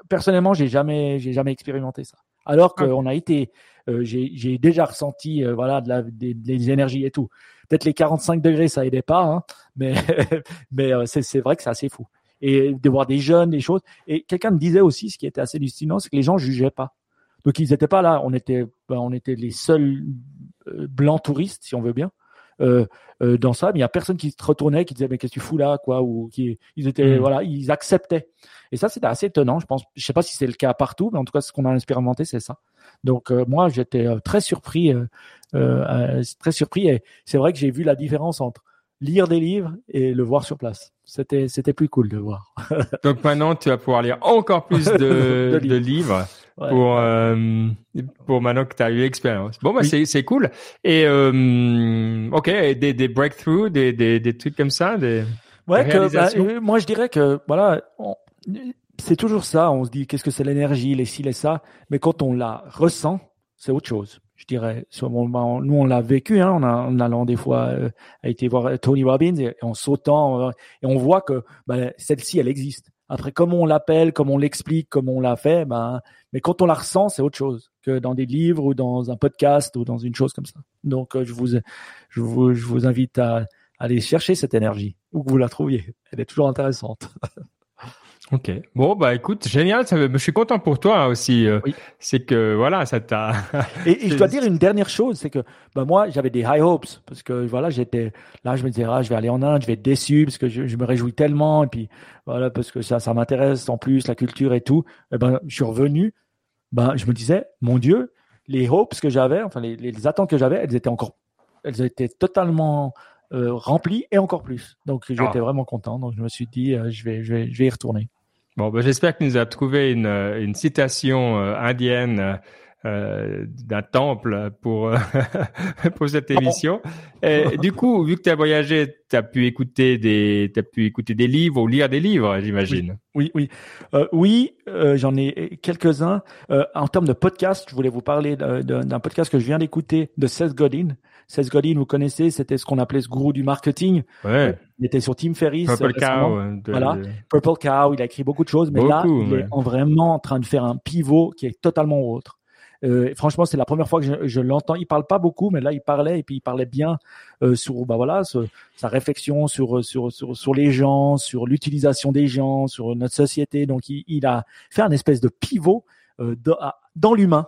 [SPEAKER 2] personnellement, j'ai jamais j'ai jamais expérimenté ça. Alors qu'on a été euh, j'ai déjà ressenti euh, voilà de la, des, énergies et tout. Peut-être les 45 degrés ça aidait pas, hein, mais mais euh, c'est vrai que c'est assez fou. Et de voir des jeunes, des choses. Et quelqu'un me disait aussi, ce qui était assez hallucinant, c'est que les gens jugeaient pas. Donc ils n'étaient pas là. On était, ben, on était les seuls blanc touriste, si on veut bien. Euh, euh, dans ça, mais il y a personne qui se retournait, qui disait mais qu'est-ce que tu fous là, quoi, ou qui ils étaient, mm. voilà, ils acceptaient. Et ça, c'était assez étonnant. Je pense, je sais pas si c'est le cas partout, mais en tout cas, ce qu'on a expérimenté, c'est ça. Donc moi, j'étais très surpris, très surpris, et c'est vrai que j'ai vu la différence entre lire des livres et le voir sur place. C'était c'était plus cool de voir.
[SPEAKER 1] Donc maintenant, tu vas pouvoir lire encore plus de, de livres pour euh, pour maintenant que tu as eu l'expérience. Bon bah c'est c'est cool. Et euh, OK, des des breakthroughs, des des des trucs comme ça, des
[SPEAKER 2] Ouais, que, bah, euh, moi je dirais que voilà, c'est toujours ça, on se dit qu'est-ce que c'est l'énergie, les ci les ça, mais quand on la ressent, c'est autre chose je dirais. Nous, on l'a vécu, hein, en, allant des fois euh, a été voir Tony Robbins et, en sautant, euh, et on voit que ben, celle-ci, elle existe. Après, comment on l'appelle, comment on l'explique, comment on l'a fait, ben, mais quand on la ressent, c'est autre chose que dans des livres ou dans un podcast ou dans une chose comme ça. Donc, euh, je vous, je vous, je vous invite à aller chercher cette énergie où que vous la trouviez. Elle est toujours intéressante.
[SPEAKER 1] Ok. Bon, bah écoute, génial. Ça, je suis content pour toi aussi. Euh, c'est que voilà, ça t'a.
[SPEAKER 2] et, je dois dire une dernière chose, c'est que bah moi, j'avais des high hopes parce que voilà, j'étais là, je me disais, ah, je vais aller en Inde, je vais être déçu parce que je, je me réjouis tellement et puis voilà parce que ça, ça m'intéresse en plus la culture et tout. Et eh ben, je suis revenu. Ben, je me disais, mon Dieu, les hopes que j'avais, enfin les, les attentes que j'avais, elles étaient encore, elles étaient totalement euh, remplies et encore plus. Donc j'étais ah. vraiment content. Donc je me suis dit, euh, je vais, je vais, je vais y retourner.
[SPEAKER 1] Bon, ben, j'espère que nous avons trouvé une, euh, une citation euh, indienne euh, d'un temple pour pour cette émission. Et, du coup, vu que tu as voyagé, tu as pu écouter des as pu écouter des livres ou lire des livres, j'imagine.
[SPEAKER 2] Oui, oui, oui, oui j'en ai quelques-uns. en termes de podcast, je voulais vous parler d'un podcast que je viens d'écouter de Seth Godin. Seth Godin, vous connaissez, c'était ce qu'on appelait ce gourou du marketing.
[SPEAKER 1] Ouais.
[SPEAKER 2] Il était sur Tim Ferriss.
[SPEAKER 1] Purple Cow.
[SPEAKER 2] Voilà. Purple Cow, il a écrit beaucoup de choses, mais là, il est en vraiment en train de faire un pivot qui est totalement autre. Euh, franchement, c'est la première fois que je, je l'entends. Il parle pas beaucoup, mais là, il parlait et puis il parlait bien euh, sur, bah voilà, sa réflexion sur, sur sur sur les gens, sur l'utilisation des gens, sur notre société. Donc, il, il a fait un espèce de pivot euh, dans l'humain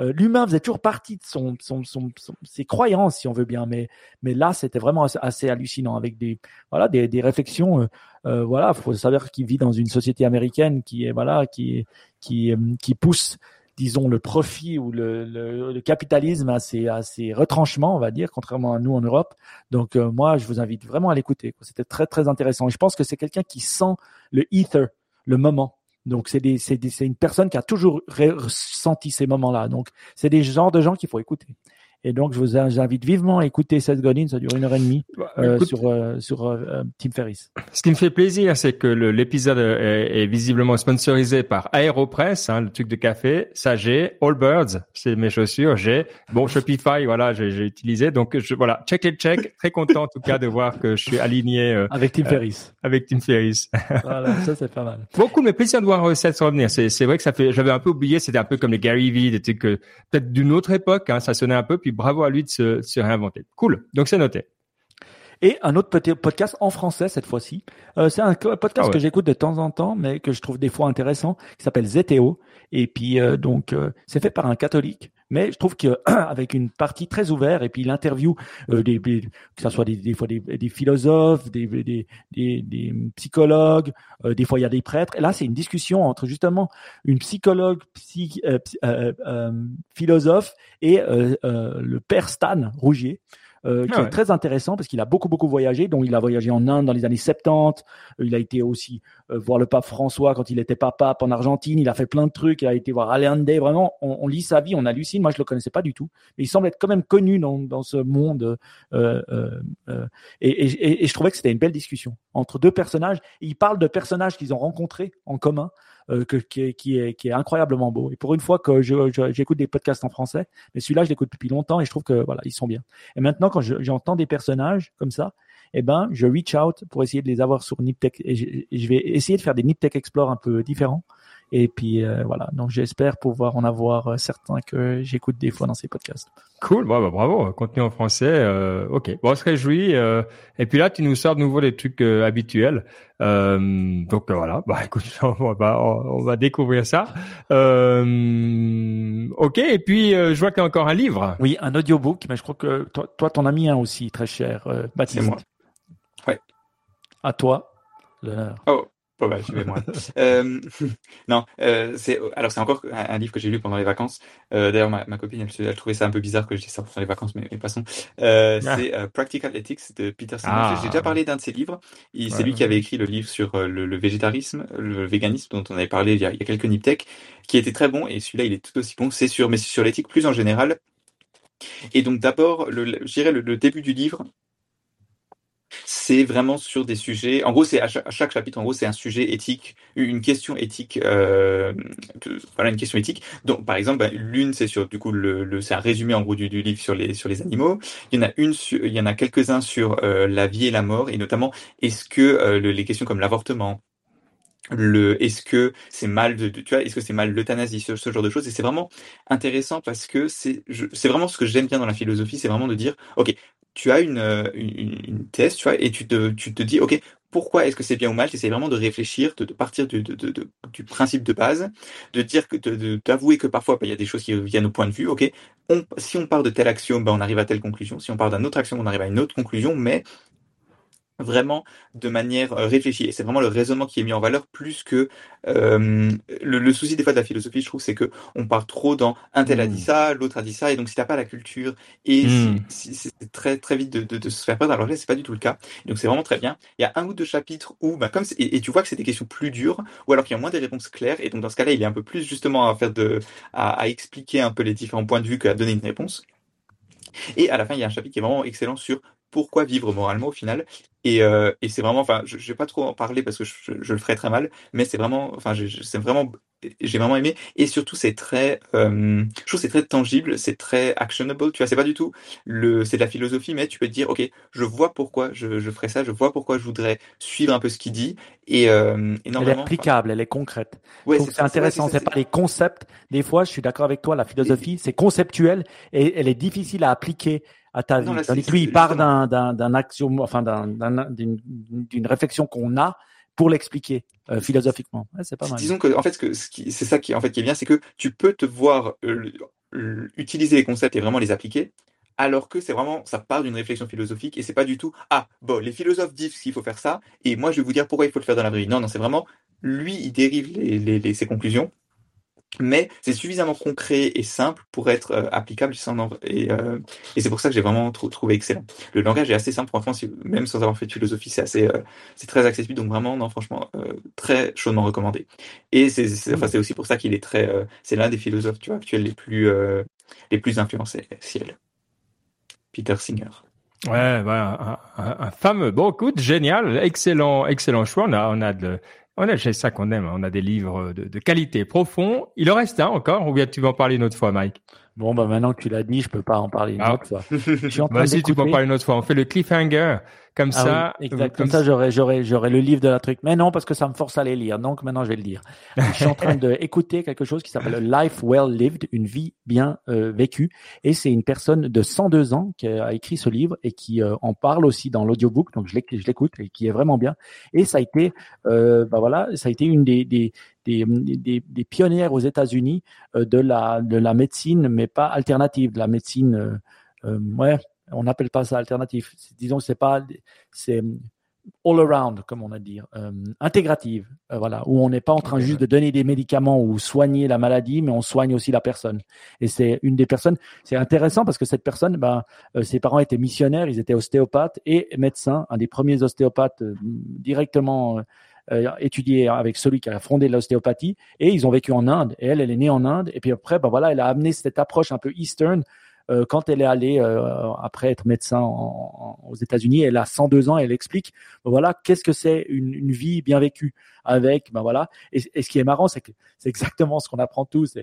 [SPEAKER 2] euh, l'humain faisait toujours partie de son, son, son, ses croyances, si on veut bien, mais, mais là, c'était vraiment assez, hallucinant avec des, voilà, des, des réflexions. Euh, euh, voilà, faut savoir qu'il vit dans une société américaine qui est, voilà, qui, qui, qui pousse disons le profit ou le, le, capitalisme à ses, à ses, retranchements, on va dire, contrairement à nous en Europe. Donc moi, je vous invite vraiment à l'écouter. C'était très très intéressant. Je pense que c'est quelqu'un qui sent le ether, le moment. Donc c'est des, une personne qui a toujours ressenti ces moments-là. Donc c'est des genres de gens qu'il faut écouter. Et donc, je vous invite vivement à écouter Seth Godin. Ça dure une heure et demie bah, euh, sur euh, sur euh, Tim Ferriss.
[SPEAKER 1] Ce qui me fait plaisir, c'est que l'épisode est, est, visiblement sponsorisé par Aeropress, hein, le truc de café. Ça, j'ai Allbirds, c'est mes chaussures. J'ai bon Shopify, voilà, j'ai utilisé. Donc, je, voilà, check et check. Très content en tout cas de voir que je suis aligné euh,
[SPEAKER 2] avec Tim Ferriss.
[SPEAKER 1] avec Tim Ferriss.
[SPEAKER 2] voilà, ça c'est pas mal.
[SPEAKER 1] Beaucoup, mais plaisir de voir Seth revenir. C'est c'est vrai que ça fait. J'avais un peu oublié. C'était un peu comme les Gary Vee, des trucs peut-être d'une autre époque. Hein, ça sonnait un peu. Puis bravo à lui de se, réinventer. Cool. Donc c'est noté.
[SPEAKER 2] Et un autre petit podcast en français cette fois-ci. Euh, c'est un podcast ah que j'écoute de temps en temps, mais que je trouve des fois intéressant, qui s'appelle ZTO. Et puis euh, donc euh, c'est fait par un catholique, mais je trouve qu'avec une partie très ouverte, et puis l'interview des, que ce soit des, fois des, philosophes, des, des, des, psychologues, des fois il y a des prêtres. Et là c'est une discussion entre justement une psychologue, psy, philosophe et le père Stan Rougier. Euh, qui ah est très intéressant parce qu'il a beaucoup beaucoup voyagé. Donc il a voyagé en Inde dans les années 70. Euh, il a été aussi euh, voir le pape François quand il était pas pape en Argentine. Il a fait plein de trucs. Il a été voir Allende. Vraiment, on, on, lit sa vie, on hallucine. Moi, je le connaissais pas du tout, mais il semble être quand même connu dans, dans ce monde. Euh, et, et, et, je trouvais que c'était une belle discussion entre deux personnages. il parle de personnages qu'ils ont rencontrés en commun. Euh, que, qui, est, qui, est, qui, est, incroyablement beau. Et pour une fois que j'écoute des podcasts en français, mais celui-là, je l'écoute depuis longtemps et je trouve que voilà, ils sont bien. Et maintenant, quand j'entends des personnages comme ça, eh ben, je reach out pour essayer de les avoir sur Niptech et je, vais essayer de faire des Niptech Explore un peu différents. Et puis euh, voilà, donc j'espère pouvoir en avoir euh, certains que j'écoute des fois dans ces podcasts.
[SPEAKER 1] Cool, bah, bah, bravo, contenu en français, euh, ok. Bon, on se réjouit. Euh, et puis là, tu nous sors de nouveau des trucs euh, habituels. Euh, donc voilà, bah écoute, on va, on va découvrir ça. ok, Ok, et puis je vois qu'il y a encore un livre.
[SPEAKER 2] Oui, un audiobook, mais je crois que toi, toi t'en as mis un aussi, très cher, Baptiste.
[SPEAKER 3] C'est moi. Ouais.
[SPEAKER 2] À toi.
[SPEAKER 3] Oh, pas mal, je vais moi. euh, non, euh, c'est alors c'est encore un, livre que j'ai lu pendant les vacances. Euh, D'ailleurs, ma, ma, copine, elle, elle, trouvait ça un peu bizarre que je dise ça pendant les vacances, mais, mais passons. Euh, ah. C'est Practical Ethics de Peter Singer. Ah. J'ai déjà parlé d'un de ses livres. C'est lui qui avait écrit le livre sur le, le, végétarisme, le véganisme, dont on avait parlé il y a, il y a quelques niptech, qui était très bon. Et celui-là, il est tout aussi bon. C'est sur, mais sur l'éthique plus en général. Et donc d'abord, je dirais le, le début du livre, c'est vraiment sur des sujets. En gros, c'est à, chaque, chapitre, en gros, c'est un sujet éthique, une question éthique. Euh, voilà, une question éthique. Donc, par exemple, bah, l'une, c'est sur, du coup, le, le c'est un résumé en gros du, du, livre sur les sur les animaux. Il y en a une, sur, il y en a quelques uns sur euh, la vie et la mort, et notamment, est-ce que euh, le, les questions comme l'avortement, le est-ce que c'est mal de, de, tu vois est-ce que c'est mal l'euthanasie ce, ce, genre de choses et c'est vraiment intéressant parce que c'est c'est vraiment ce que j'aime bien dans la philosophie c'est vraiment de dire ok tu as une, une, une thèse tu vois et tu te dis ok pourquoi est-ce que c'est bien ou mal? Tu essaies vraiment de réfléchir, de, partir du, principe de base, de dire que d'avouer que parfois bah, il y a des choses qui viennent au point de vue. Ok, si on part de tel axiome, bah, on arrive à telle conclusion. Si on part d'un autre axiome, on arrive à une autre conclusion. Mais vraiment de manière réfléchie. Et c'est vraiment le raisonnement qui est mis en valeur plus que euh, le, le, souci des fois de la philosophie, je trouve, c'est que on part trop dans un tel a dit ça, l'autre a dit ça, et donc si t'as pas la culture, et mmh. si, si c'est très très vite de, de, de, se faire perdre. Alors là, c'est pas du tout le cas. Donc c'est vraiment très bien. Il y a un ou deux chapitres où, bah, comme et, et, tu vois que c'est des questions plus dures, ou alors qu'il y a moins des réponses claires, et donc dans ce cas-là, il est un peu plus justement à faire de à, à expliquer un peu les différents points de vue qu'à donner une réponse. Et à la fin, il y a un chapitre qui est vraiment excellent sur pourquoi vivre moralement au final. Et, euh, et c'est vraiment, enfin, je, je vais pas trop en parler parce que je, je le ferai très mal, mais c'est vraiment, enfin, c'est vraiment, j'ai vraiment aimé. Et surtout, c'est très, euh, je trouve c'est très tangible, c'est très actionable. Tu vois, c'est pas du tout le, c'est de la philosophie, mais tu peux te dire, ok, je vois pourquoi je, je ferai ça, je vois pourquoi je voudrais suivre un peu ce qu'il dit. Et, euh, et
[SPEAKER 2] elle est applicable, elle est concrète. Ouais, c'est intéressant. C'est pas les concepts. Des fois, je suis d'accord avec toi. La philosophie, c'est conceptuel et elle est difficile à appliquer à ta non, vie. Tandis que lui, il part d'un, d'un, d'un action, enfin, d'un, d'une, réflexion qu'on a pour l'expliquer euh, philosophiquement. Ouais, c'est pas mal.
[SPEAKER 3] Disons que, en fait, ce que, ce qui, c'est ça qui, en fait, qui est bien, c'est que tu peux te voir euh, utiliser les concepts et vraiment les appliquer, alors que c'est vraiment, ça part d'une réflexion philosophique et c'est pas du tout, ah, bon, les philosophes disent qu'il faut faire ça et moi je vais vous dire pourquoi il faut le faire dans la vraie vie. Non, non, c'est vraiment, lui, il dérive les, les, les, ses conclusions mais c'est suffisamment concret et simple pour être euh, applicable euh, et c'est pour ça que j'ai vraiment trouvé excellent. Le langage est assez simple, franchement, si, même sans avoir fait de philosophie, c'est assez, euh, c'est très accessible, donc vraiment, non, franchement, très chaudement recommandé. Et c'est, enfin, aussi pour ça qu'il est très, c'est l'un des philosophes, actuels les plus, les plus influencés, ciel. Peter Singer.
[SPEAKER 1] Ouais, un, un, fameux. Bon, écoute, génial, excellent, excellent choix. On a, on a de, a, c'est ça qu'on aime. On a des livres de, de qualité, profond. Il en reste un encore, ou bien tu vas en parler une autre fois, Mike?
[SPEAKER 2] Bon, bah maintenant que tu l'as dit, je peux pas en parler une ah. autre fois.
[SPEAKER 1] Vas-y, tu peux en parler une autre fois. On fait le cliffhanger. Comme ah ça.
[SPEAKER 2] Oui, exact. Comme, ça, j'aurais, j'aurais, j'aurais le livre de la truc. Mais non, parce que ça me force à les lire. Donc maintenant, je vais le dire. je suis en train d'écouter quelque chose qui s'appelle Life Well Lived, une vie bien euh, vécue. Et c'est une personne de 102 ans qui a écrit ce livre et qui euh, en parle aussi dans l'audiobook. Donc je l'écoute et qui est vraiment bien. Et ça a été, euh, bah voilà, ça a été une des, des des, des, des, pionnières aux États-Unis euh, de la de la médecine, mais pas alternative, de la médecine, euh, euh ouais, on n'appelle pas ça alternatif. Disons, c'est pas, c'est all around, comme on a dit, euh, intégrative, euh, voilà, où on n'est pas en train juste de donner des médicaments ou soigner la maladie, mais on soigne aussi la personne. Et c'est une des personnes, c'est intéressant parce que cette personne, ben, euh, ses parents étaient missionnaires, ils étaient ostéopathes et médecins, un des premiers ostéopathes directement euh, étudié avec celui qui a fondé l'ostéopathie, et ils ont vécu en Inde. Et elle, elle est née en Inde, et puis après, ben voilà, elle a amené cette approche un peu eastern euh, quand elle est allée euh, après être médecin en, en, aux États-Unis, elle a 102 ans, elle explique voilà qu'est-ce que c'est une, une, vie bien vécue avec ben voilà. Et, et ce qui est marrant, c'est que c'est exactement ce qu'on apprend tous.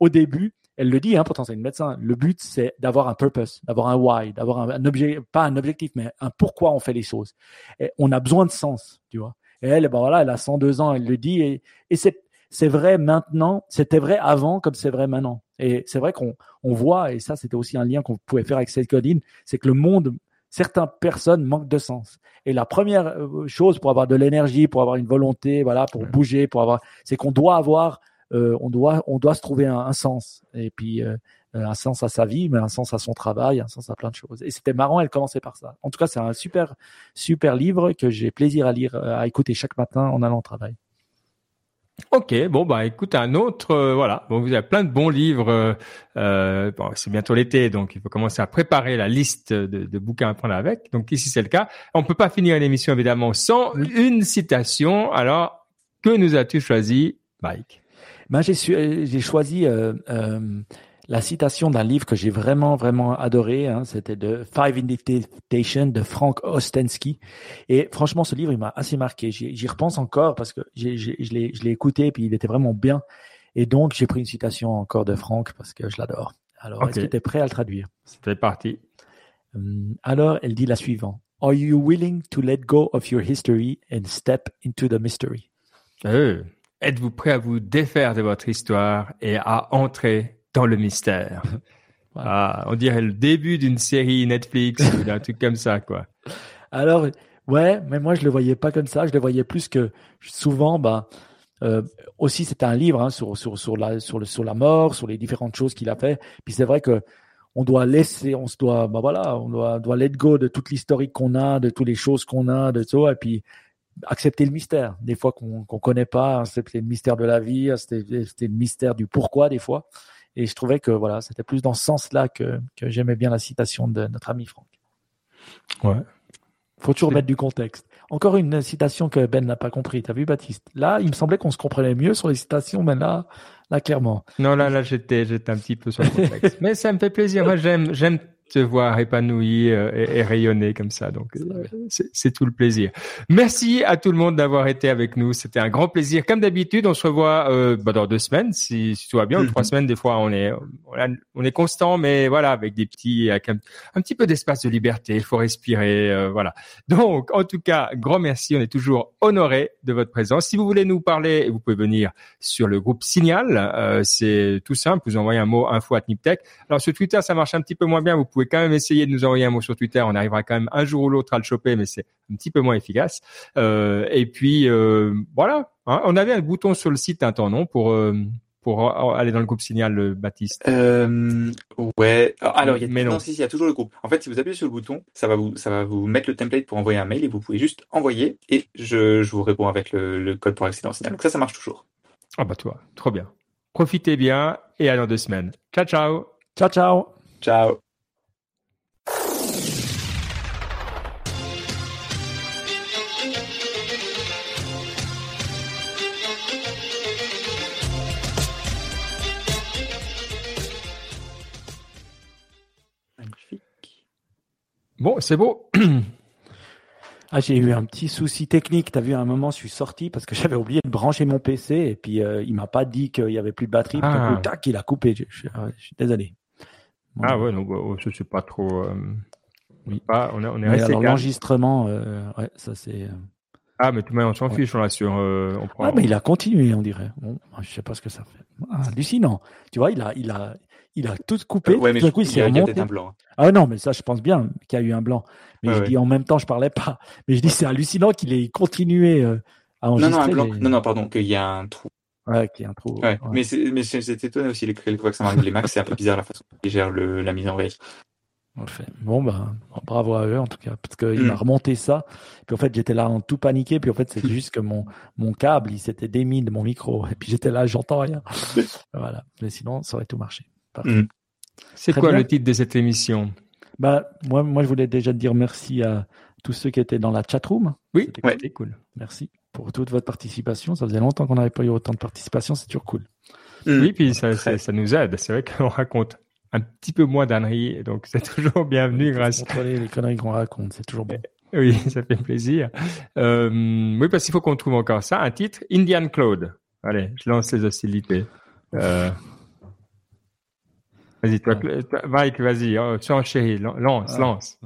[SPEAKER 2] Au début, elle le dit, hein, pourtant c'est une médecin. Le but, c'est d'avoir un purpose, d'avoir un why, d'avoir un, un objet, pas un objectif, mais un pourquoi on fait les choses. Et on a besoin de sens, tu vois. Et elle, ben voilà, elle a 102 ans, elle le dit, et, et c'est c'est vrai maintenant, c'était vrai avant comme c'est vrai maintenant. Et c'est vrai qu'on on voit, et ça c'était aussi un lien qu'on pouvait faire avec cette codine, c'est que le monde, certaines personnes manquent de sens. Et la première euh, chose pour avoir de l'énergie, pour avoir une volonté, voilà, pour bouger, pour avoir, c'est qu'on doit avoir on doit on doit se trouver un, sens et puis un sens à sa vie, mais un sens à son travail, un sens à plein de choses. Et c'était marrant, elle commençait par ça. En tout cas, c'est un super super livre que j'ai plaisir à lire, à écouter chaque matin en allant au travail.
[SPEAKER 1] Ok, bon bah écoute un autre, euh, voilà. Bon, vous avez plein de bons livres. Euh, euh, bon, c'est bientôt l'été, donc il faut commencer à préparer la liste de, de, bouquins à prendre avec. Donc ici c'est le cas. On peut pas finir une émission évidemment sans une citation. Alors que nous as-tu choisi, Mike?
[SPEAKER 2] Ben j'ai j'ai choisi la citation d'un livre que j'ai vraiment vraiment adoré, hein, c'était de Five Invitations de Frank Ostensky. Et franchement, ce livre, il m'a assez marqué. J'y repense encore parce que je l'ai écouté et puis il était vraiment bien. Et donc, j'ai pris une citation encore de Frank parce que je l'adore. Alors, est-ce que tu es prêt à le traduire?
[SPEAKER 1] C'est parti.
[SPEAKER 2] Hum, alors, elle dit la suivante. Are you willing to let go of your history and step into the mystery?
[SPEAKER 1] Euh, êtes-vous prêt à vous défaire de votre histoire et à entrer dans le mystère. Ah, on dirait le début d'une série Netflix ou d'un truc comme ça, quoi.
[SPEAKER 2] Alors, ouais, mais moi je le voyais pas comme ça. Je le voyais plus que souvent, bah, euh, aussi c'était un livre hein, sur sur sur la sur le sur la mort, sur les différentes choses qu'il a fait. Puis c'est vrai que on doit laisser, on se doit, bah voilà, on doit doit let go de toute l'historique qu'on a, de toutes les choses qu'on a, de tout, et puis accepter le mystère. Des fois qu'on qu'on connaît pas, hein, c'était le mystère de la vie, c'était c'était le mystère du pourquoi des fois. Et je trouvais que voilà, c'était plus dans ce sens-là que, que j'aimais bien la citation de notre ami Franck.
[SPEAKER 1] Ouais.
[SPEAKER 2] Faut toujours mettre du contexte. Encore une citation que Ben n'a pas compris. T'as vu, Baptiste? Là, il me semblait qu'on se comprenait mieux sur les citations, mais là, là, clairement.
[SPEAKER 1] Non, là, là, j'étais, j'étais un petit peu sur le contexte. mais ça me fait plaisir. Moi, j'aime, j'aime te voir épanoui euh, et, rayonner comme ça. Donc, euh, c'est tout le plaisir. Merci à tout le monde d'avoir été avec nous. C'était un grand plaisir. Comme d'habitude, on se revoit euh, bah, dans deux semaines, si, tout va bien. Ou trois semaines, des fois, on est on, est constant, mais voilà, avec des petits, avec un, petit peu d'espace de liberté. Il faut respirer, voilà. Donc, en tout cas, grand merci. On est toujours honoré de votre présence. Si vous voulez nous parler, vous pouvez venir sur le groupe Signal. c'est tout simple. Vous envoyez un mot info at Niptech. Alors sur Twitter, ça marche un petit peu moins bien. Vous pouvez quand même essayer de nous envoyer un mot sur Twitter. On arrivera quand même un jour ou l'autre à le choper, mais c'est un petit peu moins efficace. Euh, et puis euh, voilà. Hein, on avait un bouton sur le site un temps, non, pour euh, pour aller dans le groupe Signal, Baptiste.
[SPEAKER 3] ouais. Alors il y a, mais non. il y a toujours le groupe. En fait, si vous appuyez sur le bouton, ça va vous ça va vous mettre le template pour envoyer un mail et vous pouvez juste envoyer et je, je vous réponds avec le, le code pour accéder en Signal. Donc ça, ça marche toujours.
[SPEAKER 1] Ah bah toi, trop bien. Profitez bien et à dans deux semaines. Ciao ciao.
[SPEAKER 2] Ciao ciao.
[SPEAKER 3] Ciao.
[SPEAKER 1] Bon, c'est beau.
[SPEAKER 2] ah, j'ai eu un petit souci technique. Tu as vu, à un moment, je suis sorti parce que j'avais oublié de brancher mon PC et puis euh, il m'a pas dit qu'il y avait plus de batterie. Ah. tac, il a coupé. Je, suis désolé.
[SPEAKER 1] ah ouais, donc oh, je sais pas trop. Euh,
[SPEAKER 2] oui. Pas, on, est, on est l'enregistrement, euh, ouais, ça c'est.
[SPEAKER 1] Ah, mais tout le monde, on s'en fiche, on l'assure. on
[SPEAKER 2] prend... Ah, mais il a continué, on dirait. Bon, je sais pas ce que ça fait. Ah, hallucinant. Tu vois, il a, il a, il a tout coupé.
[SPEAKER 3] ouais, mais coup, il, y a, un blanc.
[SPEAKER 2] Ah non, mais ça, je pense bien qu'il y a eu un blanc. Mais je dis en même temps, je parlais pas. Mais je dis, c'est hallucinant qu'il ait continué euh, à enregistrer.
[SPEAKER 3] Non, non, non, non, pardon, qu'il y a un trou.
[SPEAKER 2] Ouais, qu'il y a un trou.
[SPEAKER 3] Ouais. Mais c'est étonnant aussi, les, fois que ça m'arrive les Macs, c'est un peu bizarre la façon dont ils gèrent le, la mise en veille.
[SPEAKER 2] On le fait. Bon, bah, bravo à eux, en tout cas, parce qu'il m'a mm. remonté ça. Puis en fait, j'étais là en tout paniqué. Puis en fait, c'est juste que mon, mon câble, il s'était démis de mon micro. Et puis j'étais là, j'entends rien. voilà. Mais sinon, ça aurait tout marché.
[SPEAKER 1] Mm. C'est quoi le titre de cette émission?
[SPEAKER 2] Bah, moi, moi, je voulais déjà dire merci à tous ceux qui étaient dans la chatroom.
[SPEAKER 1] Oui, c'était cool.
[SPEAKER 2] Merci pour toute votre participation. Ça faisait longtemps qu'on n'avait pas eu autant de participation. C'est toujours cool.
[SPEAKER 1] Mm. Oui, puis ça, ça, nous aide. C'est vrai qu'on raconte un petit peu moins d'âneries, donc c'est toujours bienvenu. Grâce
[SPEAKER 2] contrôler les conneries qu'on raconte, c'est toujours bon.
[SPEAKER 1] Oui, ça fait plaisir. Euh, oui, parce qu'il faut qu'on trouve encore ça. Un titre, Indian Claude. Allez, je lance les hostilités. Euh, Vas-y, toi, Mike, vas-y, oh, tu chérie, lance, lance.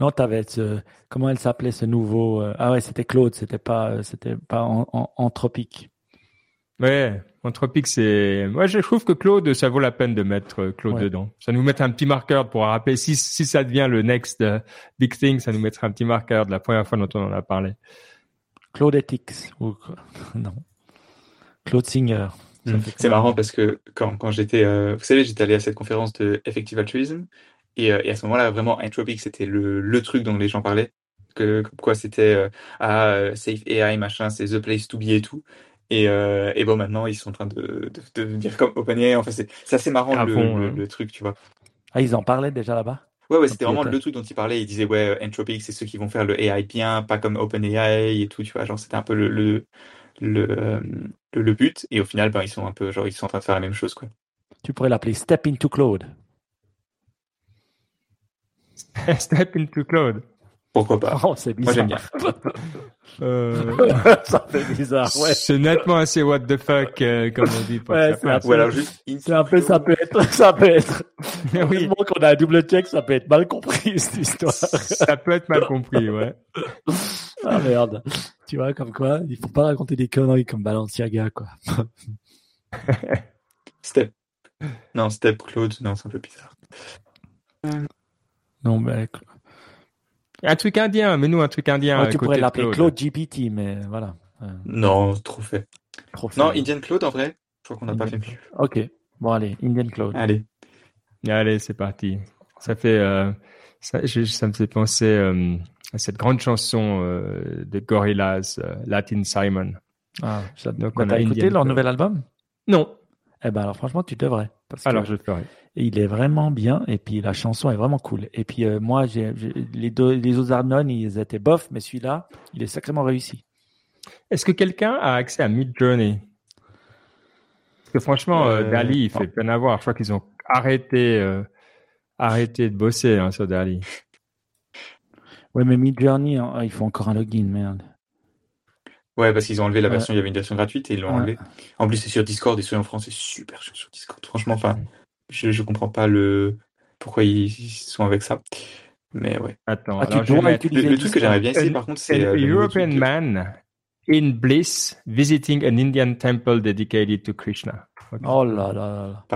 [SPEAKER 2] Non, t'avais ce, comment elle s'appelait ce nouveau, euh, ah ouais, c'était Claude, c'était pas, c'était pas en, en, anthropique.
[SPEAKER 1] Ouais, anthropique, c'est, moi, je trouve que Claude, ça vaut la peine de mettre euh, Claude dedans. Ça nous met un petit marqueur pour rappeler si, si ça devient le next big thing, ça nous mettra un petit marqueur de la première fois dont on en a parlé.
[SPEAKER 2] Claude Ethics, ou, non. Claude Singer.
[SPEAKER 3] Mm. C'est marrant parce que quand, quand j'étais, euh, vous savez, j'étais allé à cette conférence de Effective Altruism et, euh, et à ce moment-là, vraiment, Entropic, c'était le, le truc dont les gens parlaient. Que, quoi, c'était euh, ah, Safe AI, machin, c'est The Place to Be et tout. Et, et bon, maintenant, ils sont en train de, de, de dire comme OpenAI. Enfin, c'est assez marrant
[SPEAKER 1] Ah
[SPEAKER 3] le,
[SPEAKER 1] bon,
[SPEAKER 3] le,
[SPEAKER 1] hein.
[SPEAKER 3] le truc, tu vois.
[SPEAKER 2] Ah, ils en parlaient déjà là-bas?
[SPEAKER 3] Ouais, ouais, c'était vraiment le truc dont ils parlaient. Ils disaient, ouais, Entropic, c'est ceux qui vont faire le AI bien, pas comme OpenAI et tout, tu vois. Genre, c'était un peu le, le, le, euh, le, le but. Et au final, ben, ils sont un peu, genre, ils sont en train de faire la même chose, quoi.
[SPEAKER 2] Tu pourrais l'appeler Step into Claude.
[SPEAKER 1] Step into Claude.
[SPEAKER 3] Pourquoi pas?
[SPEAKER 2] Oh, c'est
[SPEAKER 3] Moi, j'aime bien.
[SPEAKER 1] Euh,
[SPEAKER 2] ça fait bizarre, ouais.
[SPEAKER 1] C'est nettement assez what the fuck, euh, comme on dit.
[SPEAKER 2] Ouais, c'est
[SPEAKER 3] juste
[SPEAKER 2] un peu, ça peut être, ça peut être.
[SPEAKER 1] oui,
[SPEAKER 2] Heureusement qu'on a un double check, ça peut être mal compris, cette histoire.
[SPEAKER 1] ça peut être mal compris, ouais.
[SPEAKER 2] Ah merde. Tu vois, comme quoi, il faut pas raconter des conneries comme Balenciaga, quoi.
[SPEAKER 3] Step. Non, Step Claude, non, c'est un peu bizarre.
[SPEAKER 2] Non, mais
[SPEAKER 1] Un truc indien, mais nous un truc indien.
[SPEAKER 2] ouais, tu
[SPEAKER 1] côté
[SPEAKER 2] pourrais l'appeler Claude. GPT, mais voilà.
[SPEAKER 3] Non, trop fait.
[SPEAKER 2] trop
[SPEAKER 3] Non. Indian Claude, en vrai, je crois qu'on n'a pas fait mieux.
[SPEAKER 2] Ok. Bon, allez, Indian Claude.
[SPEAKER 3] Allez.
[SPEAKER 1] Allez, c'est parti. Ça fait, euh, ça, je- ça me fait penser euh, à cette grande chanson euh, de Gorillaz, euh, Latin Simon.
[SPEAKER 2] Ah, ça-
[SPEAKER 1] Donc,
[SPEAKER 2] bah,
[SPEAKER 1] on
[SPEAKER 2] t'as
[SPEAKER 1] a
[SPEAKER 2] écouté
[SPEAKER 1] Indian
[SPEAKER 2] leur
[SPEAKER 1] Claude.
[SPEAKER 2] nouvel album?
[SPEAKER 1] Non.
[SPEAKER 2] Eh ben alors franchement tu devrais parce que
[SPEAKER 1] Alors je ferai.
[SPEAKER 2] Il est vraiment bien et puis la chanson est vraiment cool et puis euh, moi j'ai j'ai- les deux les autres albums ils étaient bof mais celui-là il est sacrément réussi.
[SPEAKER 1] Est-ce que quelqu'un a accès à Mid Journey Parce que franchement, euh,
[SPEAKER 2] Euh,
[SPEAKER 1] Dali, il fait peine à voir. Je crois qu'ils ont arrêté, euh, arrêté de bosser hein, sur Dali.
[SPEAKER 2] Ouais mais Mid Journey hein, il faut encore un login merde.
[SPEAKER 3] Ouais, parce qu'ils ont enlevé la
[SPEAKER 2] Ouais.
[SPEAKER 3] version, il y avait une version gratuite et ils l'ont
[SPEAKER 2] Ouais.
[SPEAKER 3] enlevé. En plus, c'est sur Discord et ceux en France, c'est super sur Discord. Franchement, enfin, je, je comprends pas le pourquoi ils, ils sont avec ça. Mais ouais.
[SPEAKER 1] Attends,
[SPEAKER 2] Ah, tu
[SPEAKER 1] alors je vais
[SPEAKER 3] Le,
[SPEAKER 2] utiliser
[SPEAKER 3] le truc que j'aimerais bien essayer,
[SPEAKER 1] An-
[SPEAKER 3] par contre, c'est
[SPEAKER 1] An
[SPEAKER 3] euh, le
[SPEAKER 1] European
[SPEAKER 3] truc de-
[SPEAKER 1] man in bliss visiting an Indian temple dedicated to Krishna. Ok.
[SPEAKER 2] Oh là là là là.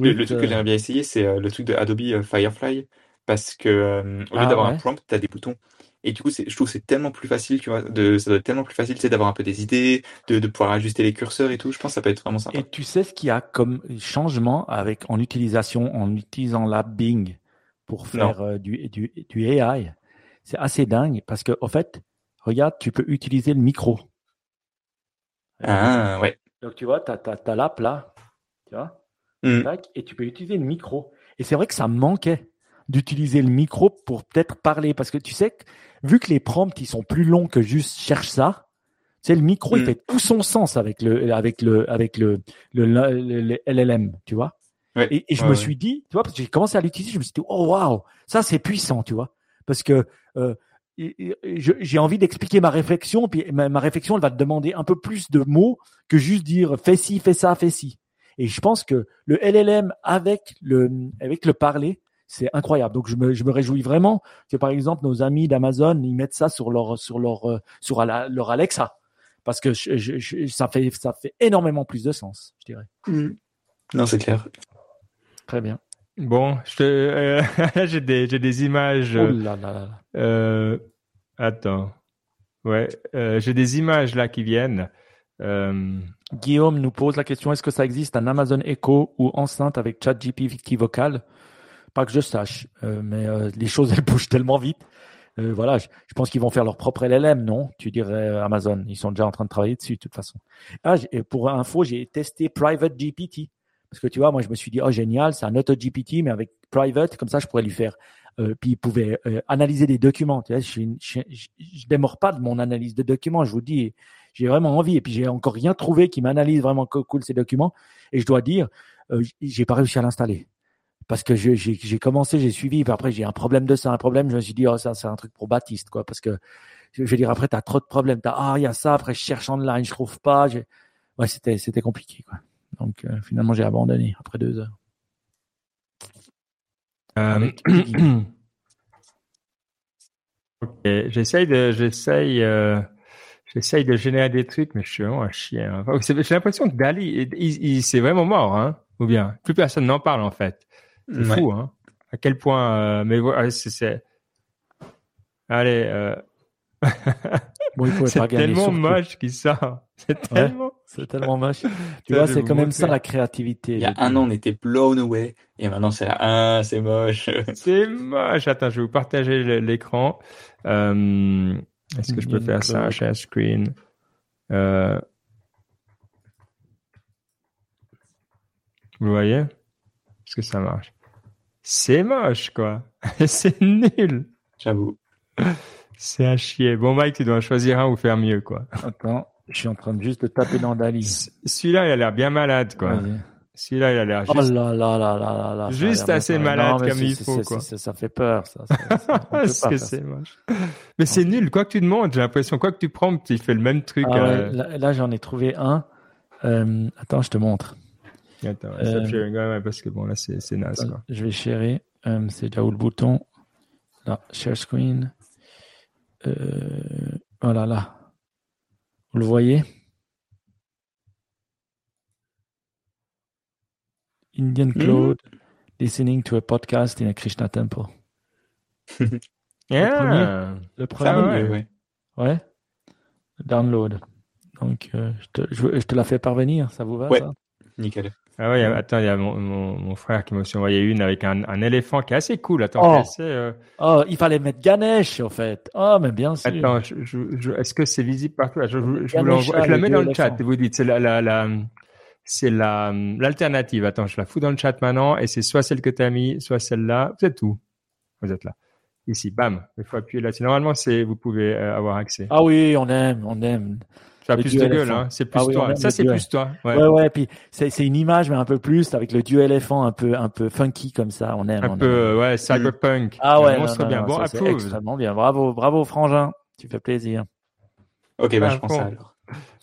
[SPEAKER 3] Le, le truc que j'aimerais bien essayer, c'est euh, le truc de Adobe euh, Firefly, parce que euh, au lieu
[SPEAKER 2] Ah,
[SPEAKER 3] d'avoir
[SPEAKER 2] ouais.
[SPEAKER 3] un prompt, t'as des boutons. Et du coup, je trouve c'est tellement plus facile, tu vois, de, ça doit être tellement plus facile, tu sais, d'avoir un peu des idées, de, de pouvoir ajuster les curseurs et tout. Je pense que ça peut être vraiment sympa.
[SPEAKER 2] Et tu sais ce qu'il y a comme changement avec en utilisation en utilisant l'app Bing pour faire euh, du, du, du AI C'est assez dingue parce que au fait, regarde, tu peux utiliser le micro.
[SPEAKER 3] Ah, ouais.
[SPEAKER 2] Donc tu vois, tu as, l'app là, tu vois,
[SPEAKER 3] Mm.
[SPEAKER 2] tac, et tu peux utiliser le micro. Et c'est vrai que ça manquait d'utiliser le micro pour peut-être parler parce que tu sais que vu que les prompts ils sont plus longs que juste cherche ça, tu sais le micro il
[SPEAKER 3] Mm.
[SPEAKER 2] fait tout son sens avec le avec le avec le le, le- le LLM, tu vois.
[SPEAKER 3] Ouais.
[SPEAKER 2] Et, et je
[SPEAKER 3] Ouais,
[SPEAKER 2] me
[SPEAKER 3] ouais.
[SPEAKER 2] suis dit, tu vois, parce que j'ai commencé à l'utiliser, je me suis dit, oh waouh, ça c'est puissant, tu vois, parce que euh, j'ai envie d'expliquer ma réflexion, puis ma, ma réflexion, elle va te demander un peu plus de mots que juste dire fais ci, fais ça, fais ci. Et je pense que le LLM avec le avec le parler, c'est incroyable. Donc je me, je me réjouis vraiment que par exemple nos amis d'Amazon ils mettent ça sur leur sur leur euh, sur ala- leur Alexa parce que je- je- je- ça fait ça fait énormément plus de sens, je dirais.
[SPEAKER 3] Non, c'est clair.
[SPEAKER 2] Très bien.
[SPEAKER 1] Bon, euh, j'ai des, j'ai des images.
[SPEAKER 2] Oh là là.
[SPEAKER 1] Euh, attends. Ouais, euh, j'ai des images là qui viennent. Euh,
[SPEAKER 2] Guillaume nous pose la question est-ce que ça existe un Amazon Echo ou enceinte avec ChatGPT vocal? Pas que je sache, euh, mais euh, les choses elles bougent tellement vite. Euh, voilà, je, je pense qu'ils vont faire leur propre LLM, non? Tu dirais euh, Amazon, ils sont déjà en train de travailler dessus de toute façon. Ah, pour info, j'ai testé Private GPT parce que tu vois, moi je me suis dit oh génial, c'est un auto GPT mais avec private, comme ça je pourrais lui faire. Euh, puis il pouvait analyser des documents. Tu vois, je, je, je, démords pas de mon analyse de documents, je vous dis j'ai vraiment envie. Et puis j'ai encore rien trouvé qui m'analyse vraiment co- cool ces documents. Et je dois dire, j'ai pas réussi à l'installer parce que j'ai commencé, j'ai suivi. Puis après j'ai un problème de ça, un problème. Je me suis dit, oh ça c'est un truc pour Baptiste quoi, parce que je, veux dire après t'as trop de problèmes. T'as ah il y a ça. Après je cherche en online, je trouve pas. Ouais c'était c'était compliqué quoi. Donc euh, finalement j'ai abandonné après deux heures.
[SPEAKER 1] euh, ok, j'essaye de, j'essaye, euh, j'essaye de générer des trucs, mais je suis vraiment un chien. C'est- J'ai l'impression que Dali, il, il- c'est vraiment mort, hein, ou bien? Plus personne n'en parle en fait. C'est
[SPEAKER 3] Ouais.
[SPEAKER 1] fou, hein. À quel point, euh, mais voilà, c'est, c'est- allez, euh,
[SPEAKER 2] Bon,
[SPEAKER 1] C'est tellement
[SPEAKER 2] surtout.
[SPEAKER 1] moche qui sort. C'est tellement.
[SPEAKER 2] C'est tellement moche. Tu
[SPEAKER 1] Ça,
[SPEAKER 2] vois, c'est quand même ça la créativité.
[SPEAKER 3] Il y a un an, on était blown away. Et maintenant, c'est là, ah, c'est moche.
[SPEAKER 1] C'est moche. Attends, je vais vous partager l'écran. Euh, Est-ce que je peux faire ça, share screen? Euh, Vous voyez? Est-ce que ça marche C'est moche, quoi. C'est nul.
[SPEAKER 3] J'avoue.
[SPEAKER 1] C'est à chier. Bon, Mike, tu dois en choisir un ou faire mieux, quoi.
[SPEAKER 2] Attends, je suis en train de juste de taper dans Dali.
[SPEAKER 1] C- Celui-là, il a l'air bien malade, quoi.
[SPEAKER 2] Vas-y.
[SPEAKER 1] Celui-là, il a l'air
[SPEAKER 2] Oh
[SPEAKER 1] juste.
[SPEAKER 2] là là là là là là.
[SPEAKER 1] Juste assez malade
[SPEAKER 2] Non,
[SPEAKER 1] comme il faut, quoi.
[SPEAKER 2] Ça fait peur, ça. ça-
[SPEAKER 1] que c'est moche Mais c'est nul. Quoi que tu demandes, j'ai l'impression. Quoi que tu promptes, il fait le même truc.
[SPEAKER 2] Ah
[SPEAKER 1] euh,
[SPEAKER 2] ouais, là, là, j'en ai trouvé un. Euh, attends, je te montre.
[SPEAKER 1] Attends,
[SPEAKER 2] Euh,
[SPEAKER 1] stop sharing, ouais, ouais, parce que bon, là, c'est c'est naze, quoi.
[SPEAKER 2] Je vais sharer. Euh, c'est là où le bouton. Là, share screen. Euh, voilà, là. Vous le voyez? Indian Cloud listening to a podcast in a Krishna temple.
[SPEAKER 1] Yeah.
[SPEAKER 2] Le premier,
[SPEAKER 1] Ah
[SPEAKER 3] va
[SPEAKER 1] ouais.
[SPEAKER 3] mieux, ouais.
[SPEAKER 2] ouais. Download. Donc, euh, je, te, je, je te la fais parvenir, ça vous va
[SPEAKER 3] Ouais.
[SPEAKER 2] ça?
[SPEAKER 3] Nickel.
[SPEAKER 1] Ah ouais, attends, il y a mon, mon, mon frère qui m'a aussi envoyé une avec un, un éléphant qui est assez cool. Attends,
[SPEAKER 2] Oh.
[SPEAKER 1] euh,
[SPEAKER 2] Oh, il fallait mettre Ganesh, en fait. Oh, mais bien sûr.
[SPEAKER 1] attends, je, je, je- est-ce que c'est visible partout? Je, je, je vous
[SPEAKER 2] Ganesha,
[SPEAKER 1] l'envoie, je la mets dans le chat et vous dites, c'est la, la, la, c'est la, l'alternative. Attends, je la fous dans le chat maintenant et c'est soit celle que tu as mis, soit celle-là. Vous êtes où? Vous êtes là. Ici, bam. Il faut appuyer là-dessus. Normalement, c'est, vous pouvez euh, avoir accès.
[SPEAKER 2] Ah oui, on aime, on aime.
[SPEAKER 1] Ça a
[SPEAKER 2] le
[SPEAKER 1] plus de gueule,
[SPEAKER 2] éléphant.
[SPEAKER 1] hein. C'est plus
[SPEAKER 2] Ah
[SPEAKER 1] toi. Ça, c'est plus toi. Ouais.
[SPEAKER 2] Ouais, ouais, puis c'est c'est une image, mais un peu plus, avec le dieu éléphant un peu, un peu funky comme ça, on aime.
[SPEAKER 1] Un
[SPEAKER 2] on
[SPEAKER 1] peu,
[SPEAKER 2] aime.
[SPEAKER 1] ouais, cyberpunk.
[SPEAKER 2] Ah ouais, non, non,
[SPEAKER 1] bien.
[SPEAKER 2] non,
[SPEAKER 1] bon,
[SPEAKER 2] ça, extrêmement bien. Bravo, bravo, Frangin. Tu fais plaisir.
[SPEAKER 3] Ok, bah,
[SPEAKER 1] Ah,
[SPEAKER 3] je alors.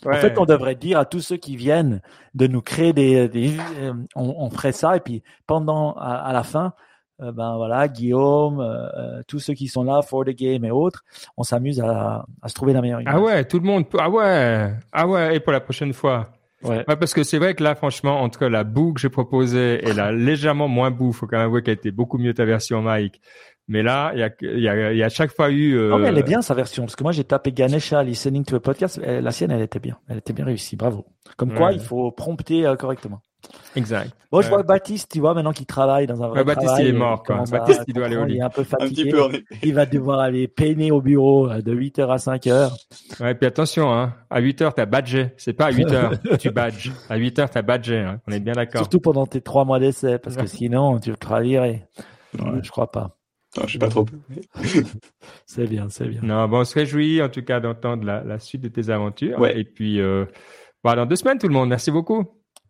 [SPEAKER 2] En fait, on devrait dire à tous ceux qui viennent de nous créer des, des euh, on, on ferait ça et puis pendant à, à la fin, euh, ben voilà, Guillaume, euh, euh, tous ceux qui sont là, for the game et autres, on s'amuse à, à se trouver la meilleure image.
[SPEAKER 1] Ah ouais, tout le monde peut. Ah ouais, ah ouais, et pour la prochaine fois.
[SPEAKER 2] Ouais.
[SPEAKER 1] Ouais, parce que c'est vrai que là, franchement, entre la boue que j'ai proposée et la légèrement moins boue, faut quand même avouer qu'elle était beaucoup mieux ta version, Mike. Mais là, il y a, il y a, il y a chaque fois eu. euh,
[SPEAKER 2] Non, mais elle est bien sa version parce que moi j'ai tapé Ganesha listening to a podcast, la sienne elle était bien, elle était bien réussie, bravo. Comme quoi, il faut prompter euh, correctement.
[SPEAKER 1] Exact.
[SPEAKER 2] Bon, je vois Baptiste, tu vois, maintenant qu'il travaille dans un vrai
[SPEAKER 1] Ouais, Baptiste,
[SPEAKER 2] travail,
[SPEAKER 1] il est mort, quoi.
[SPEAKER 2] à
[SPEAKER 1] Baptiste, il doit aller au lit.
[SPEAKER 2] Il est un peu
[SPEAKER 3] Un
[SPEAKER 2] fatigué.
[SPEAKER 3] peu.
[SPEAKER 2] Il va devoir aller peiner au bureau euh, de 8h à 5h.
[SPEAKER 1] Ouais, puis attention, hein. À 8 heures, t'as badgé. C'est pas à 8 heures que tu badges. À 8 heures, t'as badgé. Hein. On est bien d'accord.
[SPEAKER 2] Surtout pendant tes trois mois d'essai, parce que sinon, tu te virer.
[SPEAKER 3] Ouais.
[SPEAKER 2] Je crois pas.
[SPEAKER 3] Non, je sais pas trop.
[SPEAKER 2] C'est bien, c'est bien.
[SPEAKER 1] Non, bon, on se réjouit en tout cas d'entendre la, la suite de tes aventures.
[SPEAKER 3] Ouais.
[SPEAKER 1] Et puis, euh, voilà, dans deux semaines, tout le monde. Merci beaucoup.